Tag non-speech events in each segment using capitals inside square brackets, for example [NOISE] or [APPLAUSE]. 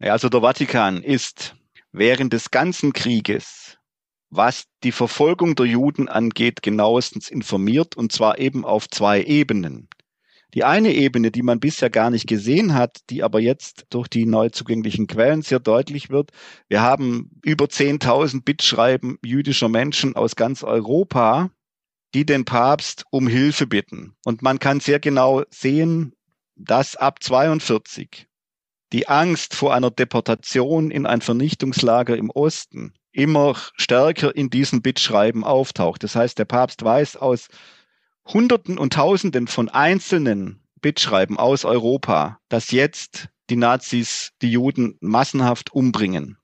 Also der Vatikan ist während des ganzen Krieges, was die Verfolgung der Juden angeht, genauestens informiert und zwar eben auf zwei Ebenen. Die eine Ebene, die man bisher gar nicht gesehen hat, die aber jetzt durch die neu zugänglichen Quellen sehr deutlich wird. Wir haben über 10.000 Bittschreiben jüdischer Menschen aus ganz Europa, die den Papst um Hilfe bitten. Und man kann sehr genau sehen, dass ab 42 die Angst vor einer Deportation in ein Vernichtungslager im Osten immer stärker in diesen Bittschreiben auftaucht. Das heißt, der Papst weiß aus Hunderten und Tausenden von einzelnen Bittschreiben aus Europa, dass jetzt die Nazis die Juden massenhaft umbringen.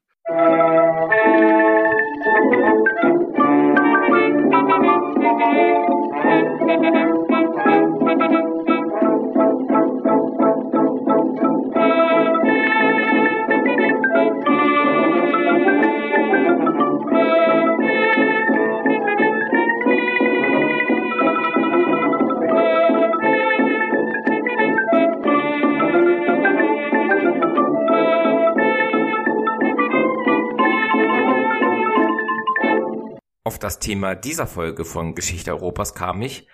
Auf das Thema dieser Folge von Geschichte Europas kam ich,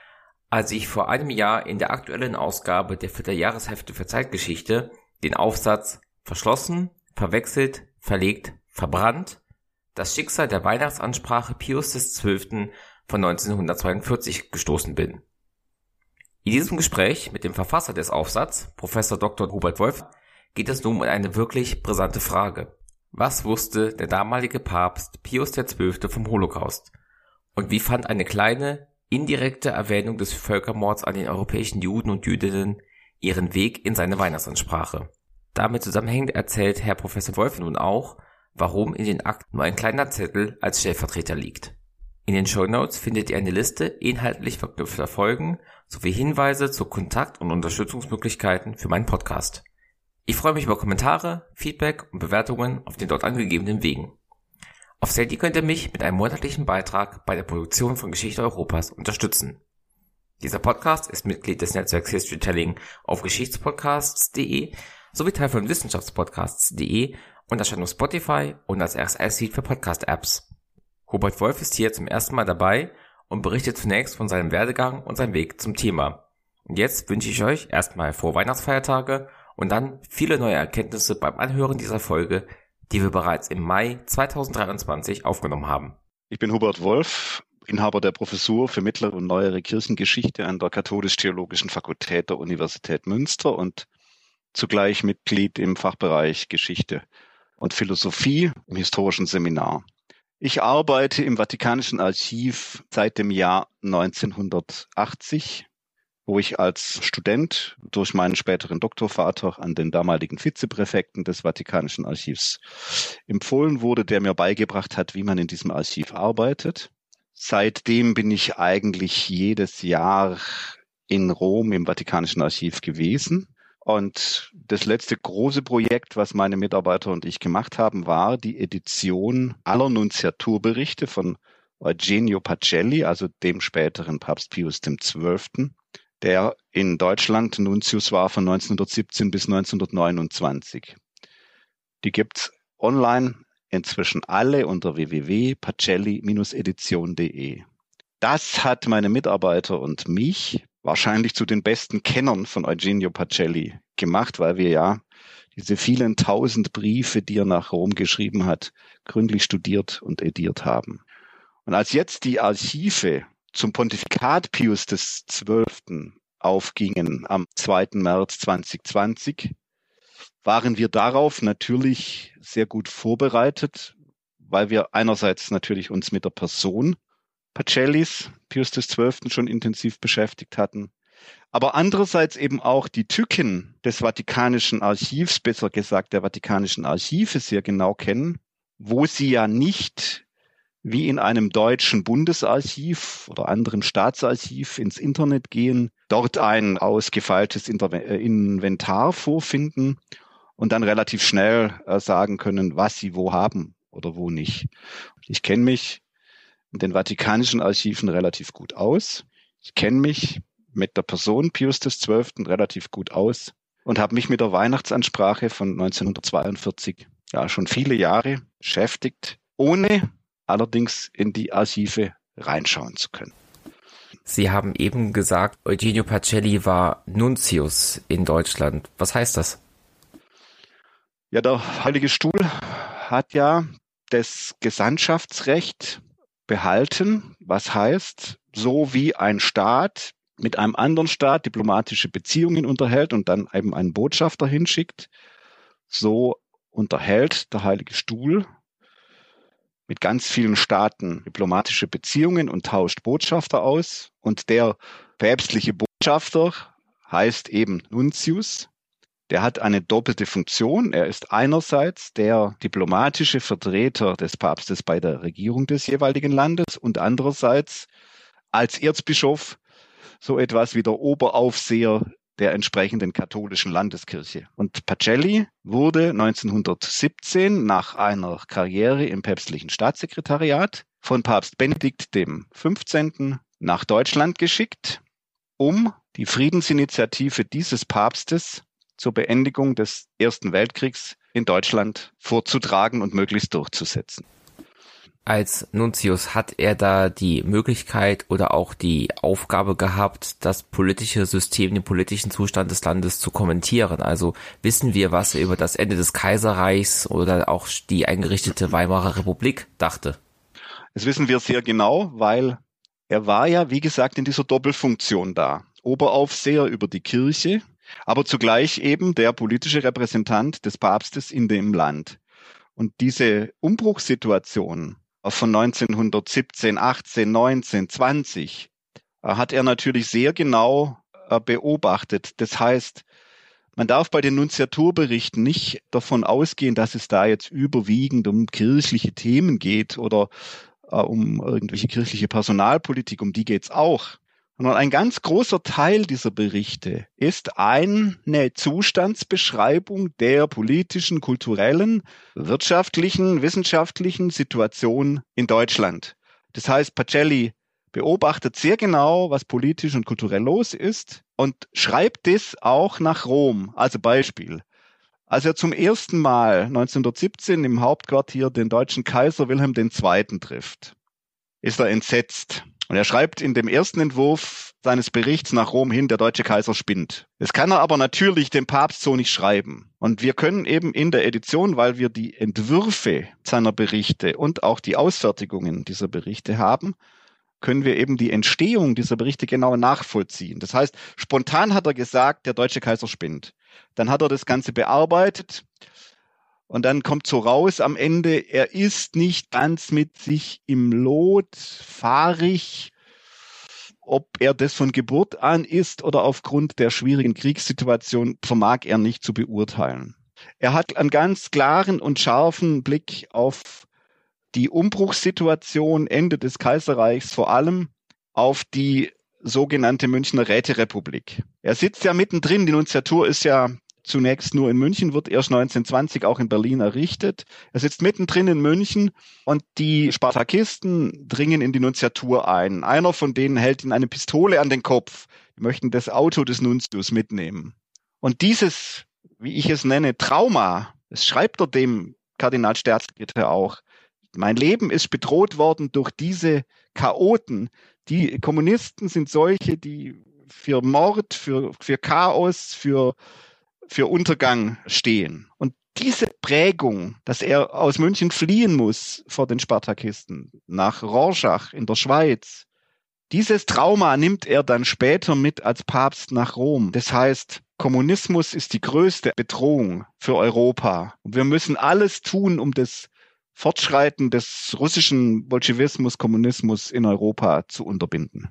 als ich vor einem Jahr in der aktuellen Ausgabe der Vierteljahreshefte für Zeitgeschichte den Aufsatz Verschlossen, verwechselt, verlegt, verbrannt, das Schicksal der Weihnachtsansprache Pius XII. von 1942 gestoßen bin. In diesem Gespräch mit dem Verfasser des Aufsatzes, Professor Dr. Hubert Wolf, geht es nun um eine wirklich brisante Frage. Was wusste der damalige Papst Pius XII. vom Holocaust? Und wie fand eine kleine, indirekte Erwähnung des Völkermords an den europäischen Juden und Jüdinnen ihren Weg in seine Weihnachtsansprache? Damit zusammenhängend erzählt Herr Professor Wolf nun auch, warum in den Akten nur ein kleiner Zettel als Stellvertreter liegt. In den Show Notes findet ihr eine Liste inhaltlich verknüpfter Folgen sowie Hinweise zu Kontakt- und Unterstützungsmöglichkeiten für meinen Podcast. Ich freue mich über Kommentare, Feedback und Bewertungen auf den dort angegebenen Wegen. Auf Steady könnt ihr mich mit einem monatlichen Beitrag bei der Produktion von Geschichte Europas unterstützen. Dieser Podcast ist Mitglied des Netzwerks Historytelling auf geschichtspodcasts.de sowie Teil von wissenschaftspodcasts.de und erscheint auf Spotify und als RSS-Feed für Podcast-Apps. Hubert Wolf ist hier zum ersten Mal dabei und berichtet zunächst von seinem Werdegang und seinem Weg zum Thema. Und jetzt wünsche ich euch erstmal frohe Weihnachtsfeiertage und dann viele neue Erkenntnisse beim Anhören dieser Folge, die wir bereits im Mai 2023 aufgenommen haben. Ich bin Hubert Wolf, Inhaber der Professur für mittlere und neuere Kirchengeschichte an der Katholisch-Theologischen Fakultät der Universität Münster und zugleich Mitglied im Fachbereich Geschichte und Philosophie im historischen Seminar. Ich arbeite im Vatikanischen Archiv seit dem Jahr 1980 wo ich als Student durch meinen späteren Doktorvater an den damaligen Vizepräfekten des Vatikanischen Archivs empfohlen wurde, der mir beigebracht hat, wie man in diesem Archiv arbeitet. Seitdem bin ich eigentlich jedes Jahr in Rom im Vatikanischen Archiv gewesen. Und das letzte große Projekt, was meine Mitarbeiter und ich gemacht haben, war die Edition aller Nunziaturberichte von Eugenio Pacelli, also dem späteren Papst Pius XII der in Deutschland Nuntius war von 1917 bis 1929. Die gibt's online inzwischen alle unter www.pacelli-edition.de. Das hat meine Mitarbeiter und mich wahrscheinlich zu den besten Kennern von Eugenio Pacelli gemacht, weil wir ja diese vielen tausend Briefe, die er nach Rom geschrieben hat, gründlich studiert und ediert haben. Und als jetzt die Archive zum Pontifikat Pius XII. aufgingen am 2. März 2020, waren wir darauf natürlich sehr gut vorbereitet, weil wir einerseits natürlich uns mit der Person Pacellis, Pius XII. schon intensiv beschäftigt hatten, aber andererseits eben auch die Tücken des Vatikanischen Archivs, besser gesagt der Vatikanischen Archive sehr genau kennen, wo sie ja nicht wie in einem deutschen Bundesarchiv oder anderen Staatsarchiv ins Internet gehen, dort ein ausgefeiltes äh, Inventar vorfinden und dann relativ schnell äh, sagen können, was sie wo haben oder wo nicht. Ich kenne mich in den Vatikanischen Archiven relativ gut aus. Ich kenne mich mit der Person Pius XII. relativ gut aus. und habe mich mit der Weihnachtsansprache von 1942 ja schon viele Jahre beschäftigt, ohne allerdings in die Archive reinschauen zu können. Sie haben eben gesagt, Eugenio Pacelli war Nuntius in Deutschland. Was heißt das? Ja, der Heilige Stuhl hat ja das Gesandtschaftsrecht behalten, was heißt, so wie ein Staat mit einem anderen Staat diplomatische Beziehungen unterhält und dann eben einen Botschafter hinschickt, so unterhält der Heilige Stuhl mit ganz vielen Staaten diplomatische Beziehungen und tauscht Botschafter aus. Und der päpstliche Botschafter heißt eben Nuntius. Der hat eine doppelte Funktion. Er ist einerseits der diplomatische Vertreter des Papstes bei der Regierung des jeweiligen Landes und andererseits als Erzbischof so etwas wie der Oberaufseher der entsprechenden katholischen Landeskirche. Und Pacelli wurde 1917 nach einer Karriere im päpstlichen Staatssekretariat von Papst Benedikt dem 15. nach Deutschland geschickt, um die Friedensinitiative dieses Papstes zur Beendigung des Ersten Weltkriegs in Deutschland vorzutragen und möglichst durchzusetzen als Nuntius hat er da die Möglichkeit oder auch die Aufgabe gehabt, das politische System, den politischen Zustand des Landes zu kommentieren. Also wissen wir, was er über das Ende des Kaiserreichs oder auch die eingerichtete Weimarer Republik dachte. Das wissen wir sehr genau, weil er war ja, wie gesagt, in dieser Doppelfunktion da. Oberaufseher über die Kirche, aber zugleich eben der politische Repräsentant des Papstes in dem Land. Und diese Umbruchssituation, von 1917, 18, 19, 20 hat er natürlich sehr genau äh, beobachtet. Das heißt, man darf bei den Nunziaturberichten nicht davon ausgehen, dass es da jetzt überwiegend um kirchliche Themen geht oder äh, um irgendwelche kirchliche Personalpolitik, um die geht's auch sondern ein ganz großer Teil dieser Berichte ist eine Zustandsbeschreibung der politischen, kulturellen, wirtschaftlichen, wissenschaftlichen Situation in Deutschland. Das heißt, Pacelli beobachtet sehr genau, was politisch und kulturell los ist und schreibt das auch nach Rom. Also Beispiel. Als er zum ersten Mal 1917 im Hauptquartier den deutschen Kaiser Wilhelm II. trifft, ist er entsetzt. Und er schreibt in dem ersten Entwurf seines Berichts nach Rom hin, der deutsche Kaiser spinnt. Das kann er aber natürlich dem Papst so nicht schreiben. Und wir können eben in der Edition, weil wir die Entwürfe seiner Berichte und auch die Ausfertigungen dieser Berichte haben, können wir eben die Entstehung dieser Berichte genau nachvollziehen. Das heißt, spontan hat er gesagt, der deutsche Kaiser spinnt. Dann hat er das Ganze bearbeitet und dann kommt so raus am Ende, er ist nicht ganz mit sich im Lot, fahrig. Ob er das von Geburt an ist oder aufgrund der schwierigen Kriegssituation, vermag er nicht zu beurteilen. Er hat einen ganz klaren und scharfen Blick auf die Umbruchssituation Ende des Kaiserreichs, vor allem auf die sogenannte Münchner Räterepublik. Er sitzt ja mittendrin, die Nunziatur ist ja zunächst nur in München, wird erst 1920 auch in Berlin errichtet. Er sitzt mittendrin in München und die Spartakisten dringen in die Nunziatur ein. Einer von denen hält ihm eine Pistole an den Kopf. Die möchten das Auto des Nuntius mitnehmen. Und dieses, wie ich es nenne, Trauma, das schreibt er dem Kardinal Staatssekretär auch. Mein Leben ist bedroht worden durch diese Chaoten. Die Kommunisten sind solche, die für Mord, für, für Chaos, für für Untergang stehen. Und diese Prägung, dass er aus München fliehen muss vor den Spartakisten nach Rorschach in der Schweiz, dieses Trauma nimmt er dann später mit als Papst nach Rom. Das heißt, Kommunismus ist die größte Bedrohung für Europa. Und wir müssen alles tun, um das Fortschreiten des russischen Bolschewismus, Kommunismus in Europa zu unterbinden.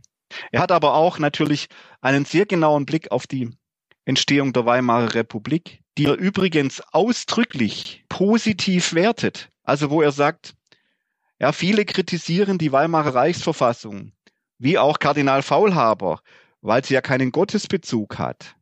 Er hat aber auch natürlich einen sehr genauen Blick auf die Entstehung der Weimarer Republik, die er übrigens ausdrücklich positiv wertet. Also wo er sagt, ja, viele kritisieren die Weimarer Reichsverfassung, wie auch Kardinal Faulhaber, weil sie ja keinen Gottesbezug hat.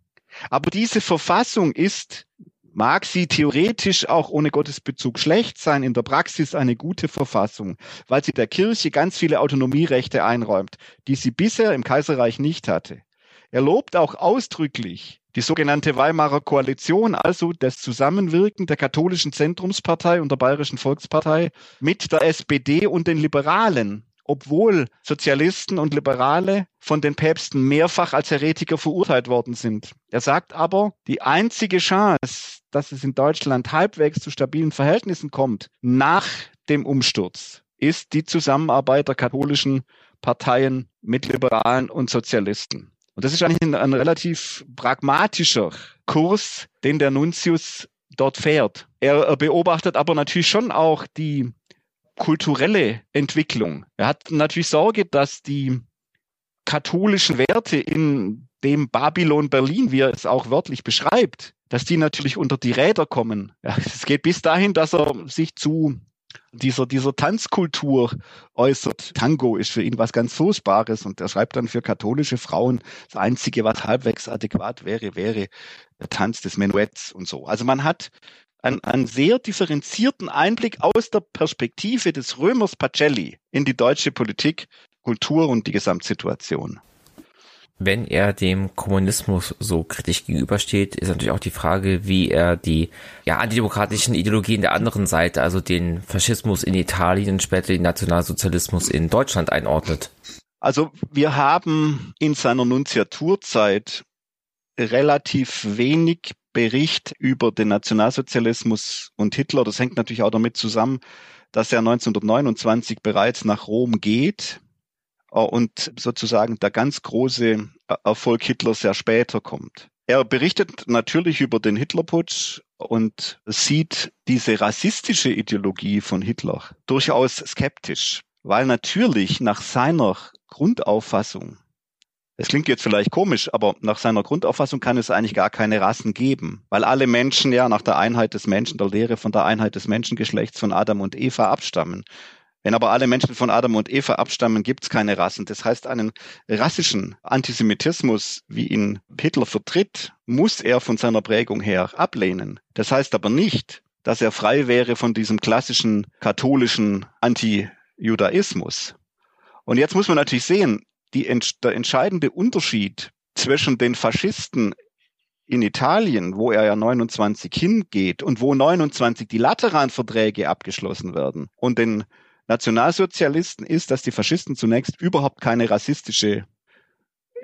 Aber diese Verfassung ist, mag sie theoretisch auch ohne Gottesbezug schlecht sein, in der Praxis eine gute Verfassung, weil sie der Kirche ganz viele Autonomierechte einräumt, die sie bisher im Kaiserreich nicht hatte. Er lobt auch ausdrücklich die sogenannte Weimarer Koalition, also das Zusammenwirken der katholischen Zentrumspartei und der Bayerischen Volkspartei mit der SPD und den Liberalen, obwohl Sozialisten und Liberale von den Päpsten mehrfach als Heretiker verurteilt worden sind. Er sagt aber, die einzige Chance, dass es in Deutschland halbwegs zu stabilen Verhältnissen kommt, nach dem Umsturz, ist die Zusammenarbeit der katholischen Parteien mit Liberalen und Sozialisten. Und das ist eigentlich ein, ein relativ pragmatischer Kurs, den der Nuntius dort fährt. Er beobachtet aber natürlich schon auch die kulturelle Entwicklung. Er hat natürlich Sorge, dass die katholischen Werte in dem Babylon Berlin, wie er es auch wörtlich beschreibt, dass die natürlich unter die Räder kommen. Ja, es geht bis dahin, dass er sich zu dieser, dieser Tanzkultur äußert. Tango ist für ihn was ganz Furchtbares und er schreibt dann für katholische Frauen, das Einzige, was halbwegs adäquat wäre, wäre der Tanz des Menuetts und so. Also man hat einen, einen sehr differenzierten Einblick aus der Perspektive des Römers Pacelli in die deutsche Politik, Kultur und die Gesamtsituation. Wenn er dem Kommunismus so kritisch gegenübersteht, ist natürlich auch die Frage, wie er die ja, antidemokratischen Ideologien der anderen Seite, also den Faschismus in Italien und später den Nationalsozialismus in Deutschland einordnet. Also wir haben in seiner Nunziaturzeit relativ wenig Bericht über den Nationalsozialismus und Hitler. Das hängt natürlich auch damit zusammen, dass er 1929 bereits nach Rom geht und sozusagen der ganz große äh, Erfolg Hitlers sehr später kommt. Er berichtet natürlich über den Hitlerputsch und sieht diese rassistische Ideologie von Hitler durchaus skeptisch, weil natürlich nach seiner Grundauffassung, es klingt jetzt vielleicht komisch, aber nach seiner Grundauffassung kann es eigentlich gar keine Rassen geben, weil alle Menschen ja nach der Einheit des Menschen, der Lehre von der Einheit des Menschengeschlechts von Adam und Eva abstammen. Wenn aber alle Menschen von Adam und Eva abstammen, gibt es keine Rassen. Das heißt, einen rassischen Antisemitismus, wie ihn Hitler vertritt, muss er von seiner Prägung her ablehnen. Das heißt aber nicht, dass er frei wäre von diesem klassischen katholischen Antijudaismus. Und jetzt muss man natürlich sehen, die, der entscheidende Unterschied zwischen den Faschisten in Italien, wo er ja 29 hingeht und wo 29 die Lateranverträge abgeschlossen werden und den Nationalsozialisten ist, dass die Faschisten zunächst überhaupt keine rassistische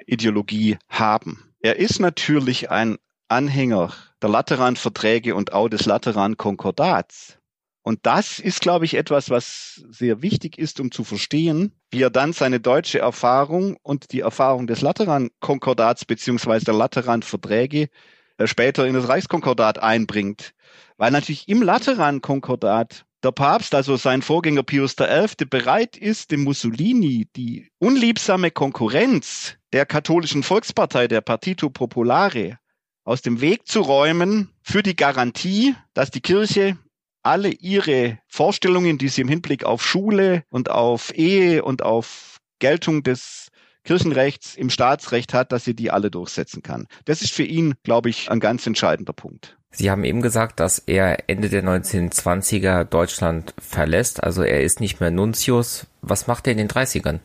Ideologie haben. Er ist natürlich ein Anhänger der Lateranverträge und auch des Lateran-Konkordats. Und das ist, glaube ich, etwas, was sehr wichtig ist, um zu verstehen, wie er dann seine deutsche Erfahrung und die Erfahrung des Lateran-Konkordats beziehungsweise der Lateran-Verträge äh, später in das Reichskonkordat einbringt. Weil natürlich im Lateran-Konkordat der Papst, also sein Vorgänger Pius XI., bereit ist, dem Mussolini die unliebsame Konkurrenz der katholischen Volkspartei, der Partito Popolare, aus dem Weg zu räumen für die Garantie, dass die Kirche alle ihre Vorstellungen, die sie im Hinblick auf Schule und auf Ehe und auf Geltung des Kirchenrechts im Staatsrecht hat, dass sie die alle durchsetzen kann. Das ist für ihn, glaube ich, ein ganz entscheidender Punkt. Sie haben eben gesagt, dass er Ende der 1920er Deutschland verlässt, also er ist nicht mehr Nuntius. Was macht er in den 30ern?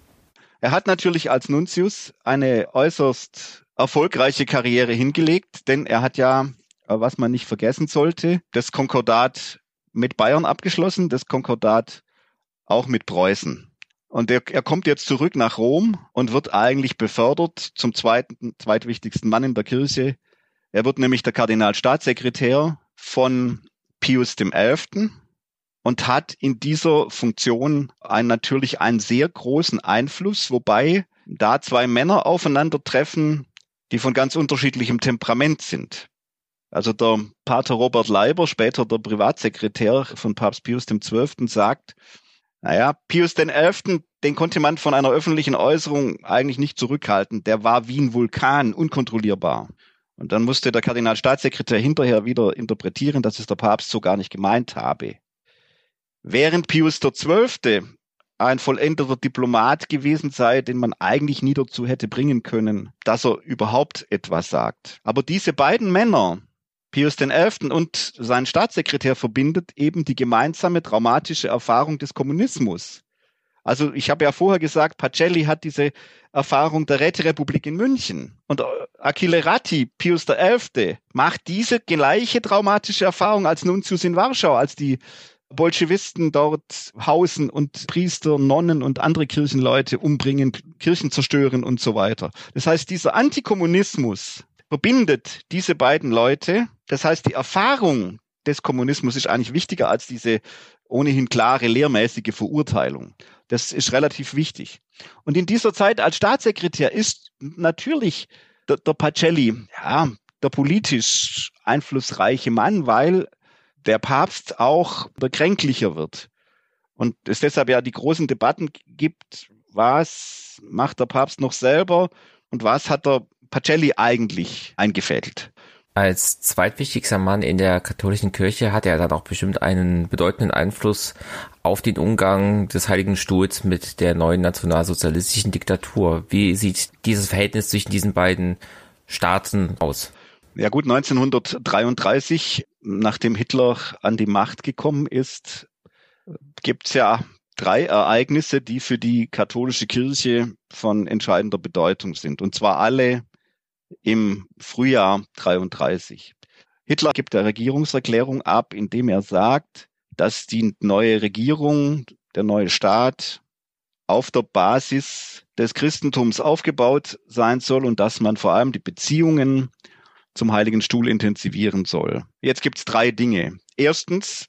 Er hat natürlich als Nuntius eine äußerst erfolgreiche Karriere hingelegt, denn er hat ja, äh, was man nicht vergessen sollte, das Konkordat mit Bayern abgeschlossen, das Konkordat auch mit Preußen. Und er, er kommt jetzt zurück nach Rom und wird eigentlich befördert zum zweiten, zweitwichtigsten Mann in der Kirche er wird nämlich der Kardinalstaatssekretär von Pius XI. und hat in dieser Funktion einen, natürlich einen sehr großen Einfluss, wobei da zwei Männer aufeinandertreffen, die von ganz unterschiedlichem Temperament sind. Also der Pater Robert Leiber, später der Privatsekretär von Papst Pius XII., sagt, naja, Pius XI., den konnte man von einer öffentlichen Äußerung eigentlich nicht zurückhalten. Der war wie ein Vulkan, unkontrollierbar. Und dann musste der Kardinalstaatssekretär hinterher wieder interpretieren, dass es der Papst so gar nicht gemeint habe. Während Pius XII. ein vollendeter Diplomat gewesen sei, den man eigentlich nie dazu hätte bringen können, dass er überhaupt etwas sagt. Aber diese beiden Männer, Pius XI. und sein Staatssekretär verbindet eben die gemeinsame traumatische Erfahrung des Kommunismus. Also ich habe ja vorher gesagt, Pacelli hat diese Erfahrung der Räterepublik in München. Und äh, Achille Ratti, Pius XI., macht diese gleiche traumatische Erfahrung als Nuntius in Warschau, als die Bolschewisten dort hausen und Priester, Nonnen und andere Kirchenleute umbringen, Kirchen zerstören und so weiter. Das heißt, dieser Antikommunismus verbindet diese beiden Leute. Das heißt, die Erfahrung des Kommunismus ist eigentlich wichtiger als diese ohnehin klare lehrmäßige Verurteilung. Das ist relativ wichtig. Und in dieser Zeit als Staatssekretär ist natürlich der, der Pacelli, ja, der politisch einflussreiche Mann, weil der Papst auch der kränklicher wird. Und es deshalb ja die großen Debatten gibt, was macht der Papst noch selber und was hat der Pacelli eigentlich eingefädelt. Als zweitwichtigster Mann in der katholischen Kirche hat er dann auch bestimmt einen bedeutenden Einfluss auf den Umgang des Heiligen Stuhls mit der neuen nationalsozialistischen Diktatur. Wie sieht dieses Verhältnis zwischen diesen beiden Staaten aus? Ja gut, 1933, nachdem Hitler an die Macht gekommen ist, gibt's ja drei Ereignisse, die für die katholische Kirche von entscheidender Bedeutung sind. Und zwar alle im Frühjahr 33. Hitler gibt der Regierungserklärung ab, indem er sagt, dass die neue Regierung, der neue Staat auf der Basis des Christentums aufgebaut sein soll und dass man vor allem die Beziehungen zum Heiligen Stuhl intensivieren soll. Jetzt gibt es drei Dinge. Erstens,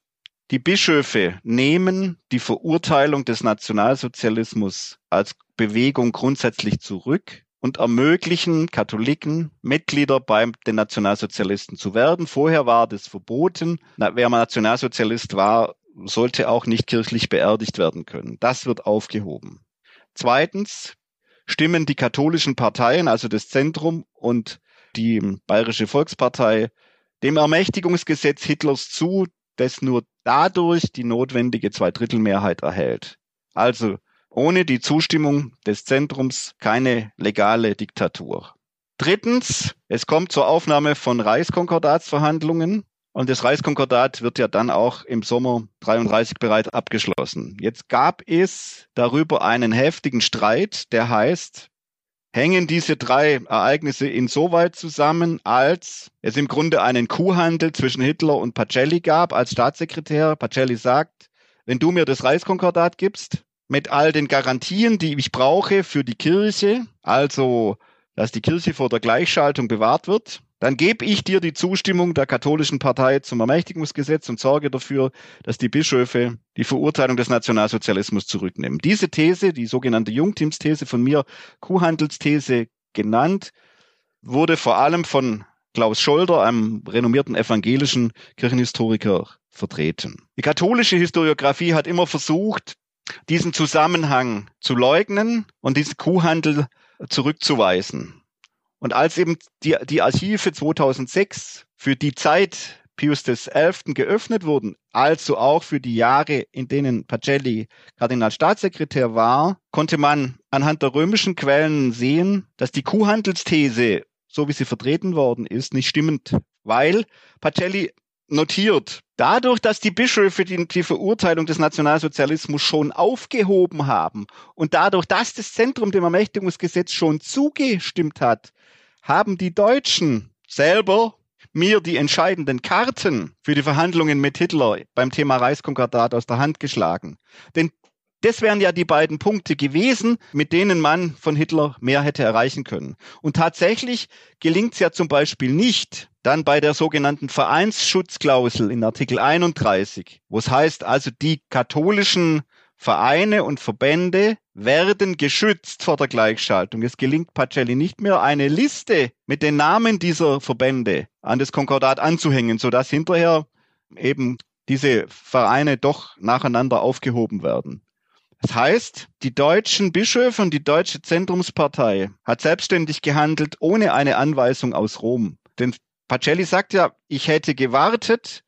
die Bischöfe nehmen die Verurteilung des Nationalsozialismus als Bewegung grundsätzlich zurück und ermöglichen Katholiken Mitglieder beim den Nationalsozialisten zu werden. Vorher war das verboten. Wer mal Nationalsozialist war, sollte auch nicht kirchlich beerdigt werden können. Das wird aufgehoben. Zweitens stimmen die katholischen Parteien, also das Zentrum und die Bayerische Volkspartei, dem Ermächtigungsgesetz Hitlers zu, das nur dadurch die notwendige Zweidrittelmehrheit erhält. Also ohne die Zustimmung des Zentrums keine legale Diktatur. Drittens, es kommt zur Aufnahme von Reichskonkordatsverhandlungen und das Reichskonkordat wird ja dann auch im Sommer 33 bereits abgeschlossen. Jetzt gab es darüber einen heftigen Streit, der heißt, hängen diese drei Ereignisse insoweit zusammen, als es im Grunde einen Kuhhandel zwischen Hitler und Pacelli gab als Staatssekretär. Pacelli sagt, wenn du mir das Reichskonkordat gibst, mit all den Garantien, die ich brauche für die Kirche, also dass die Kirche vor der Gleichschaltung bewahrt wird, dann gebe ich dir die Zustimmung der katholischen Partei zum Ermächtigungsgesetz und sorge dafür, dass die Bischöfe die Verurteilung des Nationalsozialismus zurücknehmen. Diese These, die sogenannte Jungteams-These von mir, Kuhhandelsthese genannt, wurde vor allem von Klaus Scholder, einem renommierten evangelischen Kirchenhistoriker, vertreten. Die katholische Historiographie hat immer versucht, diesen Zusammenhang zu leugnen und diesen Kuhhandel zurückzuweisen. Und als eben die, die Archive 2006 für die Zeit Pius XI. geöffnet wurden, also auch für die Jahre, in denen Pacelli Kardinalstaatssekretär war, konnte man anhand der römischen Quellen sehen, dass die Kuhhandelsthese, so wie sie vertreten worden ist, nicht stimmend, weil Pacelli notiert. Dadurch, dass die Bischöfe die, die, Verurteilung des Nationalsozialismus schon aufgehoben haben und dadurch, dass das Zentrum dem Ermächtigungsgesetz schon zugestimmt hat, haben die Deutschen selber mir die entscheidenden Karten für die Verhandlungen mit Hitler beim Thema Reichskonkordat aus der Hand geschlagen. Denn das wären ja die beiden Punkte gewesen, mit denen man von Hitler mehr hätte erreichen können. Und tatsächlich gelingt es ja zum Beispiel nicht, dann bei der sogenannten Vereinsschutzklausel in Artikel 31, wo es heißt, also die katholischen Vereine und Verbände werden geschützt vor der Gleichschaltung. Es gelingt Pacelli nicht mehr, eine Liste mit den Namen dieser Verbände an das Konkordat anzuhängen, sodass hinterher eben diese Vereine doch nacheinander aufgehoben werden. Das heißt, die deutschen Bischöfe und die deutsche Zentrumspartei hat selbstständig gehandelt, ohne eine Anweisung aus Rom. Denn Pacelli sagt ja, ich hätte gewartet,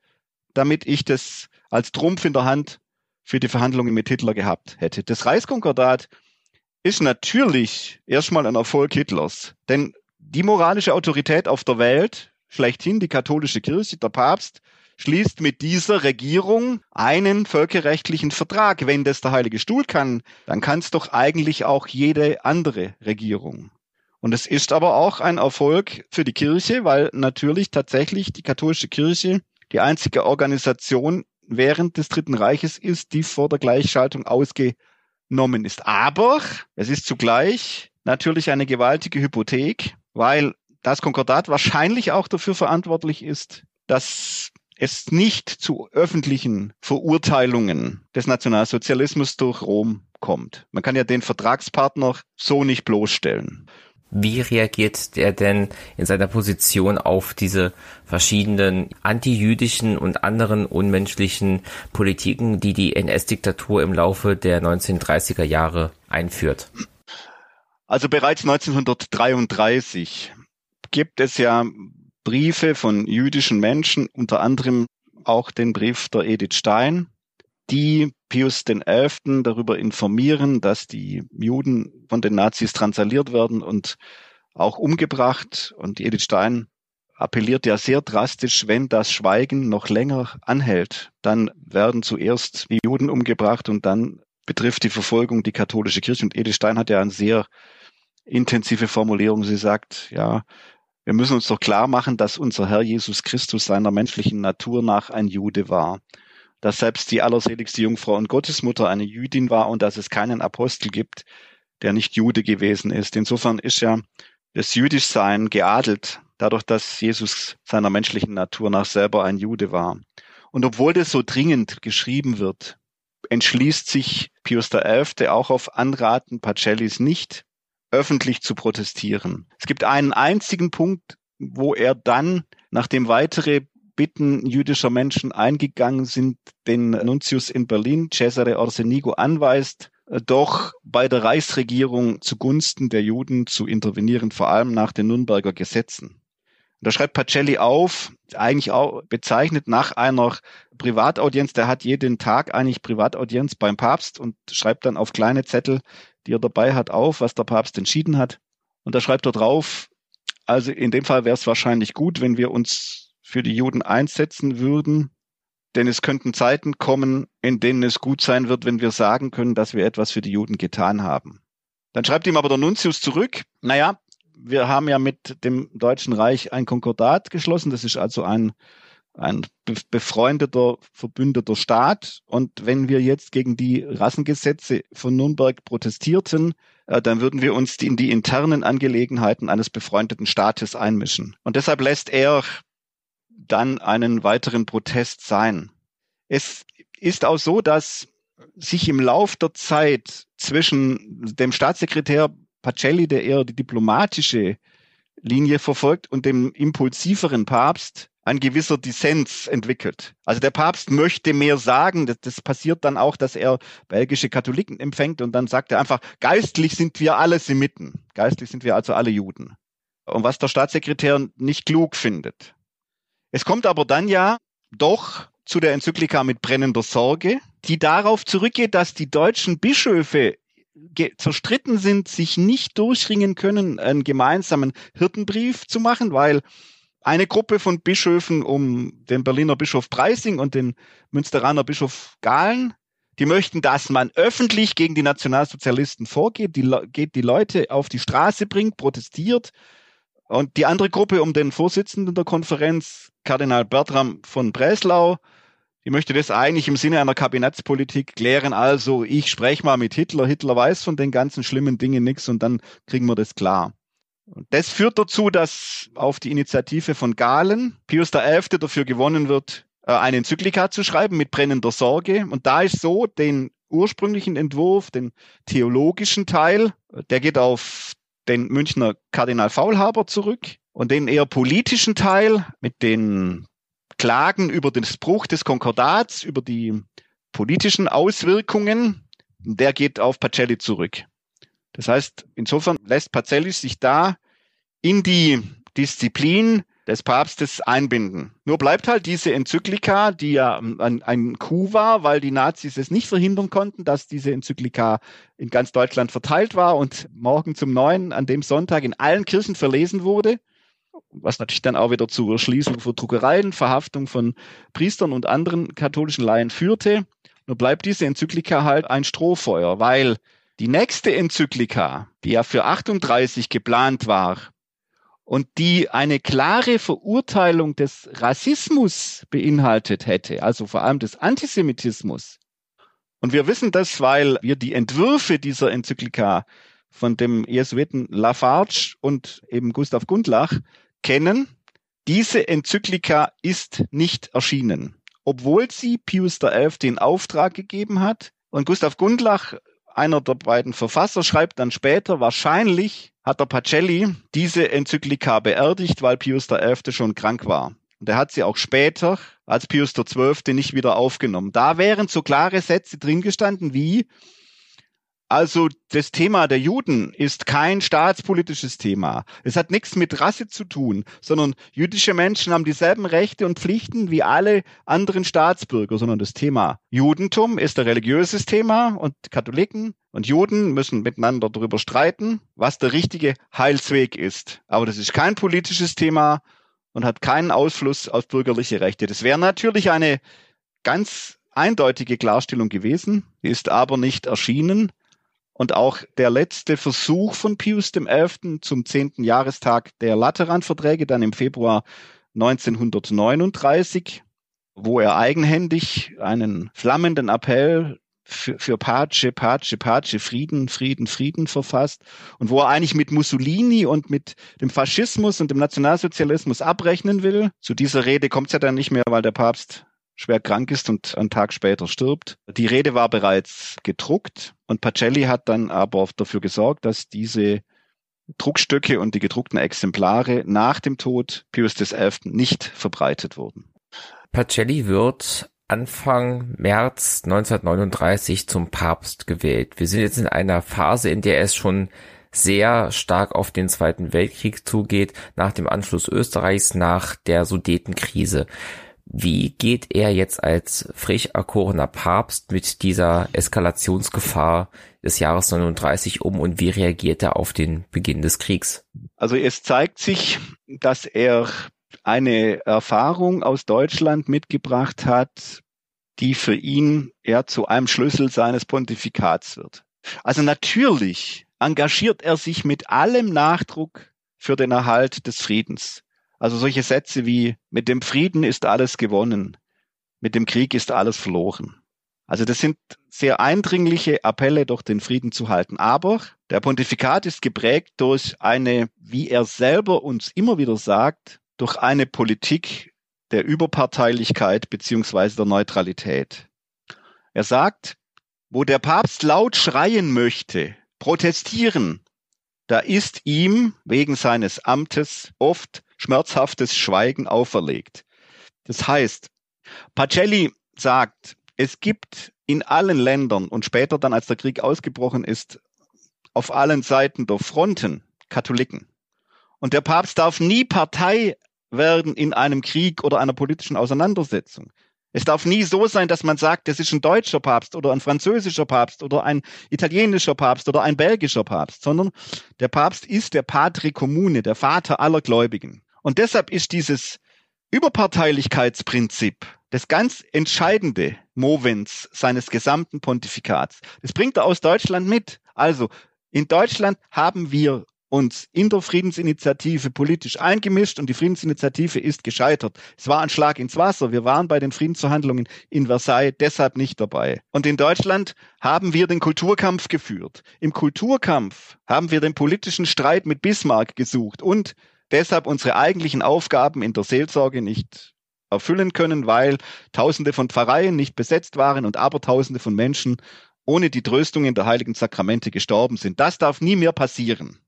damit ich das als Trumpf in der Hand für die Verhandlungen mit Hitler gehabt hätte. Das Reichskonkordat ist natürlich erstmal ein Erfolg Hitlers. Denn die moralische Autorität auf der Welt, schlechthin die katholische Kirche, der Papst, schließt mit dieser Regierung einen völkerrechtlichen Vertrag. Wenn das der Heilige Stuhl kann, dann kann es doch eigentlich auch jede andere Regierung. Und es ist aber auch ein Erfolg für die Kirche, weil natürlich tatsächlich die katholische Kirche die einzige Organisation während des Dritten Reiches ist, die vor der Gleichschaltung ausgenommen ist. Aber es ist zugleich natürlich eine gewaltige Hypothek, weil das Konkordat wahrscheinlich auch dafür verantwortlich ist, dass es nicht zu öffentlichen Verurteilungen des Nationalsozialismus durch Rom kommt. Man kann ja den Vertragspartner so nicht bloßstellen. Wie reagiert der denn in seiner Position auf diese verschiedenen antijüdischen und anderen unmenschlichen Politiken, die die NS-Diktatur im Laufe der 1930er Jahre einführt? Also bereits 1933 gibt es ja Briefe von jüdischen Menschen, unter anderem auch den Brief der Edith Stein, die Pius XI. darüber informieren, dass die Juden von den Nazis transaliert werden und auch umgebracht. Und Edith Stein appelliert ja sehr drastisch, wenn das Schweigen noch länger anhält, dann werden zuerst die Juden umgebracht und dann betrifft die Verfolgung die katholische Kirche. Und Edith Stein hat ja eine sehr intensive Formulierung. Sie sagt, ja, wir müssen uns doch klar machen, dass unser Herr Jesus Christus seiner menschlichen Natur nach ein Jude war dass selbst die allerseligste Jungfrau und Gottesmutter eine Jüdin war und dass es keinen Apostel gibt, der nicht Jude gewesen ist. Insofern ist ja das Jüdischsein geadelt, dadurch, dass Jesus seiner menschlichen Natur nach selber ein Jude war. Und obwohl das so dringend geschrieben wird, entschließt sich Pius XI. auch auf Anraten Pacellis nicht, öffentlich zu protestieren. Es gibt einen einzigen Punkt, wo er dann, nachdem weitere Bitten jüdischer Menschen eingegangen sind, den Nuntius in Berlin, Cesare Orsenigo, anweist, äh, doch bei der Reichsregierung zugunsten der Juden zu intervenieren, vor allem nach den Nürnberger Gesetzen. da schreibt Pacelli auf, eigentlich auch bezeichnet nach einer Privataudienz, der hat jeden Tag eigentlich Privataudienz beim Papst und schreibt dann auf kleine Zettel, die er dabei hat, auf, was der Papst entschieden hat. Und da schreibt er drauf, also in dem Fall wäre es wahrscheinlich gut, wenn wir uns für die Juden einsetzen würden. Denn es könnten Zeiten kommen, in denen es gut sein wird, wenn wir sagen können, dass wir etwas für die Juden getan haben. Dann schreibt ihm aber der Nuntius zurück, naja, wir haben ja mit dem Deutschen Reich ein Konkordat geschlossen. Das ist also ein, ein befreundeter, verbündeter Staat. Und wenn wir jetzt gegen die Rassengesetze von Nürnberg protestierten, äh, dann würden wir uns in die internen Angelegenheiten eines befreundeten Staates einmischen. Und deshalb lässt er dann einen weiteren Protest sein. Es ist auch so, dass sich im Lauf der Zeit zwischen dem Staatssekretär Pacelli, der eher die diplomatische Linie verfolgt, und dem impulsiveren Papst ein gewisser Dissens entwickelt. Also der Papst möchte mehr sagen. Das, das, passiert dann auch, dass er belgische Katholiken empfängt und dann sagt er einfach, geistlich sind wir alle Semiten. Geistlich sind wir also alle Juden. Und was der Staatssekretär nicht klug findet. Es kommt aber dann ja doch zu der Enzyklika mit brennender Sorge, die darauf zurückgeht, dass die deutschen Bischöfe zerstritten sind, sich nicht durchringen können, einen gemeinsamen Hirtenbrief zu machen, weil eine Gruppe von Bischöfen um den Berliner Bischof Preising und den Münsteraner Bischof Gahlen, die möchten, dass man öffentlich gegen die Nationalsozialisten vorgeht, die, geht die Leute auf die Straße bringt, protestiert und die andere Gruppe um den Vorsitzenden der Konferenz, Kardinal Bertram von Breslau, die möchte das eigentlich im Sinne einer Kabinettspolitik klären. Also ich spreche mal mit Hitler. Hitler weiß von den ganzen schlimmen Dingen nichts und dann kriegen wir das klar. Und das führt dazu, dass auf die Initiative von Galen Pius XI. dafür gewonnen wird, äh, eine Enzyklika zu schreiben mit brennender Sorge. Und da ist so, den ursprünglichen Entwurf, den theologischen Teil, der geht auf den Münchner Kardinal Faulhaber zurück und den eher politischen Teil mit den Klagen über den Bruch des Konkordats, über die politischen Auswirkungen, der geht auf Pacelli zurück. Das heißt, insofern lässt Pacelli sich da in die Disziplin des Papstes einbinden. Nur bleibt halt diese Enzyklika, die ja ein, ein Coup war, weil die Nazis es nicht verhindern konnten, dass diese Enzyklika in ganz Deutschland verteilt war und morgen zum Neuen an dem Sonntag in allen Kirchen verlesen wurde. was natürlich dann auch wieder zur Schließung von Druckereien, Verhaftung von Priestern und anderen katholischen Laien führte. Nur bleibt diese Enzyklika halt ein Strohfeuer, weil die nächste Enzyklika, die ja für 38 geplant war und die eine klare Verurteilung des Rassismus beinhaltet hätte, also vor allem des Antisemitismus. Und wir wissen das, weil wir die Entwürfe dieser Enzyklika von dem Jesuiten Lafarge und eben Gustav Gundlach kennen. Diese Enzyklika ist nicht erschienen, obwohl sie Pius XI den Auftrag gegeben hat. Und Gustav Gundlach, einer der beiden Verfasser, schreibt dann später, wahrscheinlich hat der Pacelli diese Enzyklika beerdigt, weil Pius XI schon krank war. Und er hat sie auch später als Pius XII. nicht wieder aufgenommen. Da wären so klare Sätze drin gestanden wie, also das Thema der Juden ist kein staatspolitisches Thema. Es hat nichts mit Rasse zu tun, sondern jüdische Menschen haben dieselben Rechte und Pflichten wie alle anderen Staatsbürger, sondern das Thema Judentum ist ein religiöses Thema und Katholiken und Juden müssen miteinander darüber streiten, was der richtige Heilsweg ist. Aber das ist kein politisches Thema und hat keinen Ausfluss auf bürgerliche Rechte. Das wäre natürlich eine ganz eindeutige Klarstellung gewesen, ist aber nicht erschienen. Und auch der letzte Versuch von Pius XI. zum zehnten Jahrestag der Lateranverträge, dann im Februar 1939, wo er eigenhändig einen flammenden Appell für, für Pace, Pace, Pace, Frieden, Frieden, Frieden verfasst und wo er eigentlich mit Mussolini und mit dem Faschismus und dem Nationalsozialismus abrechnen will. Zu dieser Rede kommt es ja dann nicht mehr, weil der Papst schwer krank ist und einen Tag später stirbt. Die Rede war bereits gedruckt und Pacelli hat dann aber dafür gesorgt, dass diese Druckstücke und die gedruckten Exemplare nach dem Tod Pius XI. nicht verbreitet wurden. Pacelli wird Anfang März 1939 zum Papst gewählt. Wir sind jetzt in einer Phase, in der es schon sehr stark auf den Zweiten Weltkrieg zugeht, nach dem Anschluss Österreichs, nach der Sudetenkrise. Wie geht er jetzt als frisch erkorener Papst mit dieser Eskalationsgefahr des Jahres 39 um und wie reagiert er auf den Beginn des Kriegs? Also es zeigt sich, dass er eine Erfahrung aus Deutschland mitgebracht hat, die für ihn ja zu einem Schlüssel seines Pontifikats wird. Also natürlich engagiert er sich mit allem Nachdruck für den Erhalt des Friedens. Also solche Sätze wie, mit dem Frieden ist alles gewonnen, mit dem Krieg ist alles verloren. Also das sind sehr eindringliche Appelle, doch den Frieden zu halten. Aber der Pontifikat ist geprägt durch eine, wie er selber uns immer wieder sagt, durch eine Politik der Überparteilichkeit beziehungsweise der Neutralität. Er sagt, wo der Papst laut schreien möchte, protestieren, da ist ihm wegen seines Amtes oft schmerzhaftes Schweigen auferlegt. Das heißt, Pacelli sagt, es gibt in allen Ländern und später dann, als der Krieg ausgebrochen ist, auf allen Seiten der Fronten Katholiken. Und der Papst darf nie Partei werden in einem Krieg oder einer politischen Auseinandersetzung. Es darf nie so sein, dass man sagt, das ist ein deutscher Papst oder ein französischer Papst oder ein italienischer Papst oder ein belgischer Papst, sondern der Papst ist der Patri Commune, der Vater aller Gläubigen. Und deshalb ist dieses Überparteilichkeitsprinzip das ganz entscheidende Movens seines gesamten Pontifikats. Das bringt er aus Deutschland mit. Also in Deutschland haben wir uns in der Friedensinitiative politisch eingemischt und die Friedensinitiative ist gescheitert. Es war ein Schlag ins Wasser. Wir waren bei den Friedensverhandlungen in Versailles deshalb nicht dabei. Und in Deutschland haben wir den Kulturkampf geführt. Im Kulturkampf haben wir den politischen Streit mit Bismarck gesucht und deshalb unsere eigentlichen Aufgaben in der Seelsorge nicht erfüllen können, weil Tausende von Pfarreien nicht besetzt waren und Abertausende von Menschen ohne die Tröstungen der heiligen Sakramente gestorben sind. Das darf nie mehr passieren.